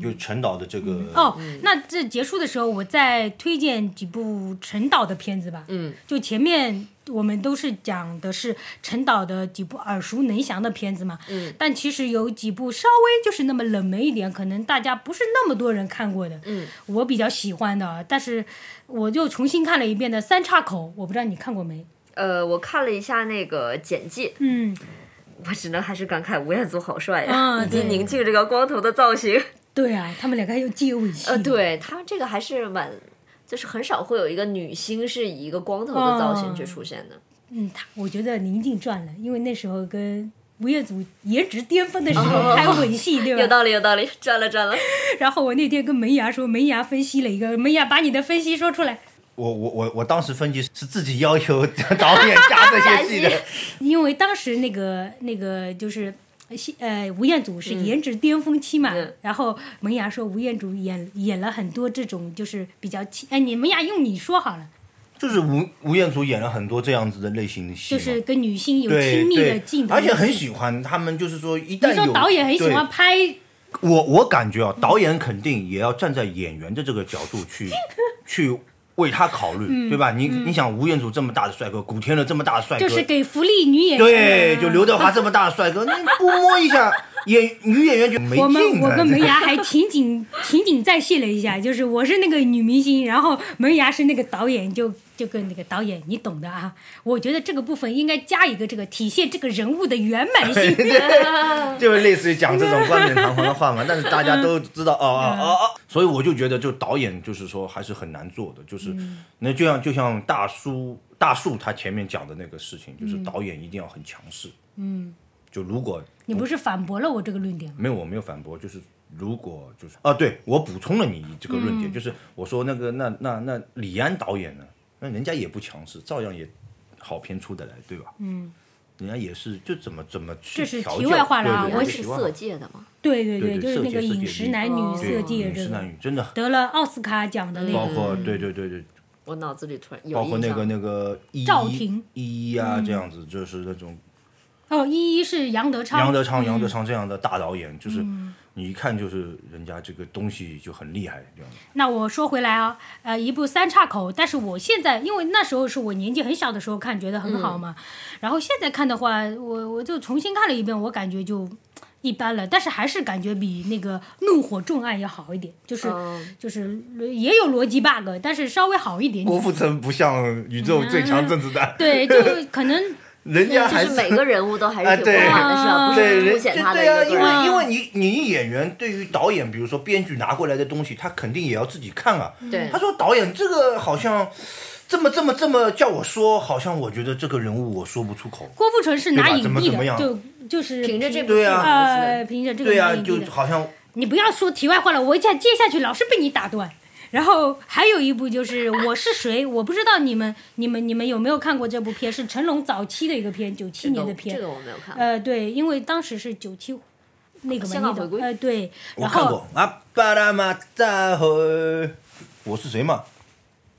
就陈导的这个哦，那这结束的时候，我再推荐几部陈导的片子吧。嗯，就前面我们都是讲的是陈导的几部耳熟能详的片子嘛。嗯，但其实有几部稍微就是那么冷门一点，可能大家不是那么多人看过的。嗯，我比较喜欢的，但是我就重新看了一遍的《三岔口》，我不知道你看过没？呃，我看了一下那个简介，嗯，我只能还是感慨吴彦祖好帅呀，以及宁静这个光头的造型。对啊，他们两个还有接吻戏。呃，对他们这个还是蛮，就是很少会有一个女星是以一个光头的造型去出现的。嗯，他我觉得宁静赚了，因为那时候跟吴彦祖颜值巅峰的时候拍吻戏，对吧？有道理，有道理，赚了，赚了。然后我那天跟门牙说，门牙分析了一个，门牙把你的分析说出来，我我我我当时分析是自己要求 导演加这些戏的，因为当时那个那个就是。呃，吴彦祖是颜值巅峰期嘛，嗯。然后萌芽说吴彦祖演演了很多这种就是比较亲，哎，你门牙用你说好了，就是吴吴彦祖演了很多这样子的类型的戏，就是跟女性有亲密的镜头，而且很喜欢他们，就是说一旦说导演很喜欢拍，我我感觉啊，导演肯定也要站在演员的这个角度去 去为他考虑，嗯对吧？你你想吴彦祖这么大的帅哥，古天乐这么大的帅哥，就是给福利女演员。对，就刘德华这么大的帅哥，你不摸一下演女演员就没我们。我跟门牙还情景情景再现了一下，就是我是那个女明星，然后门牙是那个导演，就就跟那个导演你懂的啊。我觉得这个部分应该加一个这个体现这个人物的圆满性。就是类似于讲这种冠冕堂皇的话嘛，但是大家都知道哦哦哦哦，所以我就觉得，就导演就是说还是很难做的，就是那就像就像大叔大树他前面讲的那个事情，就是导演一定要很强势，嗯，就如果你不是反驳了我这个论点吗？没有我没有反驳，就是如果就是啊，对我补充了你这个论点，就是我说那个那那那李安导演呢，那人家也不强势，照样也好片出得来，对吧？嗯。人家也是，就怎么怎么去这是调教题外话了我是色戒的嘛？对对对对就是那个饮食男女哦色戒这个饮食男女真的，得了奥斯卡奖的那个，包括对对对对，我脑子里突然有包括。那个那个一赵婷。一一啊这样子，就是那种。哦，一一是杨德昌，杨德昌杨德嗯昌这样的大导演，就是你一看就是人家这个东西就很厉害这样子。那我说回来啊，呃，一部三岔口，但是我现在因为那时候是我年纪很小的时候看，觉得很好嘛，然后现在看的话，我我就重新看了一遍，我感觉就一般了，但是还是感觉比那个《怒火重案》要好一点，就是、哦就是也有逻辑 bug，但是稍微好一点点。郭富城不像宇宙最强甄子丹，对，就可能人家还就是每个人物都还是挺哎对丰满的，是吧？不是凸显他的对啊，因。为因为你你演员对于导演，比如说编剧拿过来的东西，他肯定也要自己看啊。对他说导演这个好像这么这么这么叫我说，好像我觉得这个人物我说不出口。郭富城是拿影帝的，怎么怎么样就就是凭着这部对啊呃凭着这个对啊，就拿影帝的。好像你不要说题外话了，我一下接下去老是被你打断。然后还有一部就是《我是谁》，我不知道你们、你们、你们有没有看过这部片？是成龙早期的一个片，九七年的片。这个我没有看。呃，对，因为当时是九七那个嘛，那个香港回归呃，对。我然后看过阿，巴拉马扎和，我是谁嘛？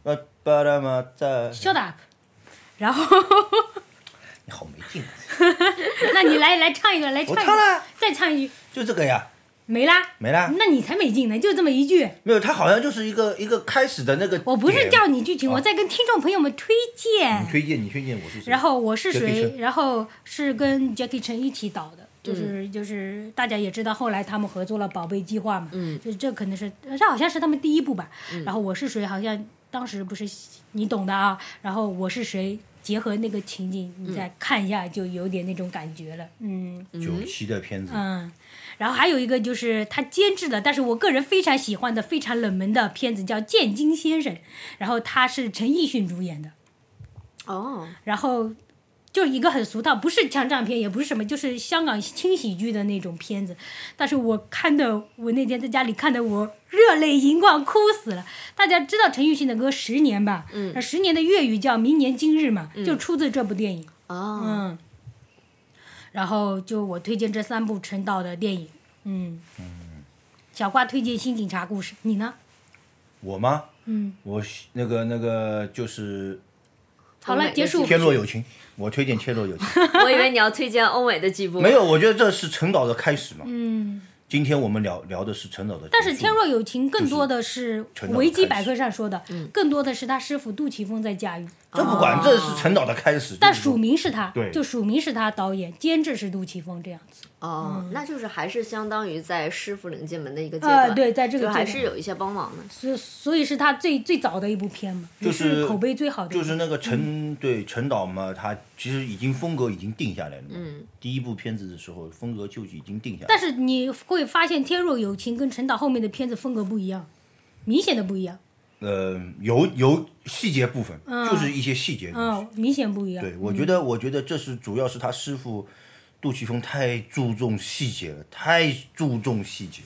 阿，巴拉马扎，shut up。然后，你好没劲啊！那你来来唱一个，来唱一个，我唱了，再唱一句，就这个呀，没啦，没啦。那你才没劲呢，就这么一句。没有，他好像就是一个一个开始的那个。我不是叫你剧情，哦我在跟听众朋友们推荐。你推荐，你推荐我是谁？然后我是谁？然后是跟 Jackie Chan 一起导的，嗯就是、就是大家也知道，后来他们合作了《宝贝计划》嘛，嗯就这可能是这好像是他们第一部吧。然后我是谁？好像当时不是你懂的啊。然后我是谁？结合那个情景，你再看一下，就有点那种感觉了。嗯九七的片子，嗯。然后还有一个就是他监制的，但是我个人非常喜欢的、非常冷门的片子叫《剑金先生》，然后他是陈奕迅主演的。哦，然后就一个很俗套，不是枪战片，也不是什么，就是香港轻喜剧的那种片子。但是我看的，我那天在家里看的，我热泪盈眶，哭死了。大家知道陈奕迅的歌《十年》吧？嗯，那十年的粤语叫《明年今日》嘛，就出自这部电影。哦，嗯，然后就我推荐这三部陈导的电影。嗯，小瓜推荐《新警察故事》，你呢？我吗？嗯，我那个那个就是好了，结束。天若有情，我推荐天若有情。我以为你要推荐欧美的几部。没有，我觉得这是陈导的开始嘛。嗯，今天我们聊聊的是陈导的，但是《天若有情》更多的是维基百科上说的，更多的是他师傅杜琪峰在驾驭，这不管，这是陈导的开始。但署名是他，对就署名是他导演，监制是杜琪峰这样子。哦，那就是还是相当于在师傅领进门的一个阶呃段。对在这个还阶段是有一些帮忙的。所所以是他最最早的一部片嘛，也就是口碑最好的。就是那个陈对陈导嘛，他其实已经风格已经定下来了。嗯，第一部片子的时候，风格就已经定下来。但是你会发现《天若有情》跟陈导后面的片子风格不一样，明显的不一样。呃，有有细节部分，嗯。就是一些细节明显不一样。对，我觉得，我觉得这是主要是他师傅杜琪峰太注重细节了，太注重细节，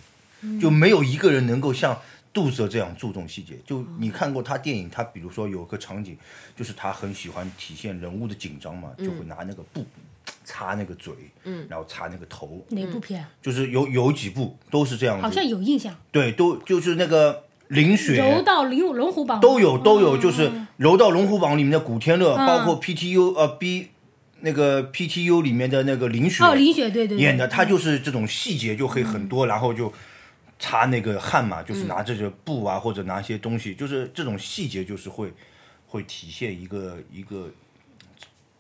就没有一个人能够像杜 Sir 这样注重细节。就你看过他电影，他比如说有个场景，就是他很喜欢体现人物的紧张嘛，就会拿那个布擦那个嘴，嗯，然后擦那个头，哪部片？就是有有几部都是这样子，好像有印象。对，都就是那个林雪柔道龙龙虎榜都有都有，嗯就是《柔道龙虎榜》里面的古天乐，嗯。包括 PTU 呃 B 那个 PTU 里面的那个林雪哦，林雪对对对。演的，他就是这种细节就会很多，然后就擦那个汗嘛，嗯。就是拿这个布啊或者拿一些东西，就是这种细节就是会会体现一个一个。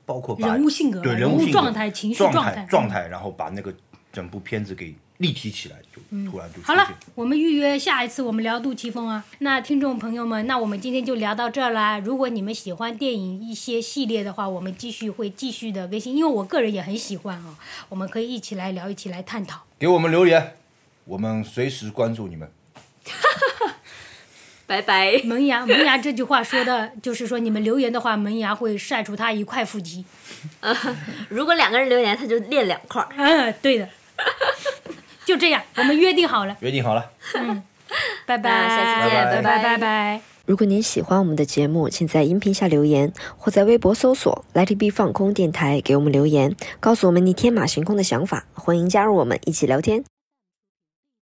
包括把人物性格对人物状态情绪状状态状态，然后把那个整部片子给立体起来，就突然就嗯好了。，我们预约下一次我们聊杜琪峰啊。那听众朋友们，那我们今天就聊到这儿啦。如果你们喜欢电影一些系列的话，我们继续会继续的更新，因为我个人也很喜欢啊。我们可以一起来聊，一起来探讨。给我们留言，我们随时关注你们。拜拜。门牙，门牙这句话说的就是说，你们留言的话，门牙会晒出他一块腹肌。如果两个人留言，他就练两块儿。嗯，对的，就这样，我们约定好了，约定好了。嗯 拜拜，下期见拜拜拜拜拜。如果您喜欢我们的节目，请在音频下留言，或在微博搜索 “Let It Be 放空电台”给我们留言，告诉我们你天马行空的想法。欢迎加入我们一起聊天。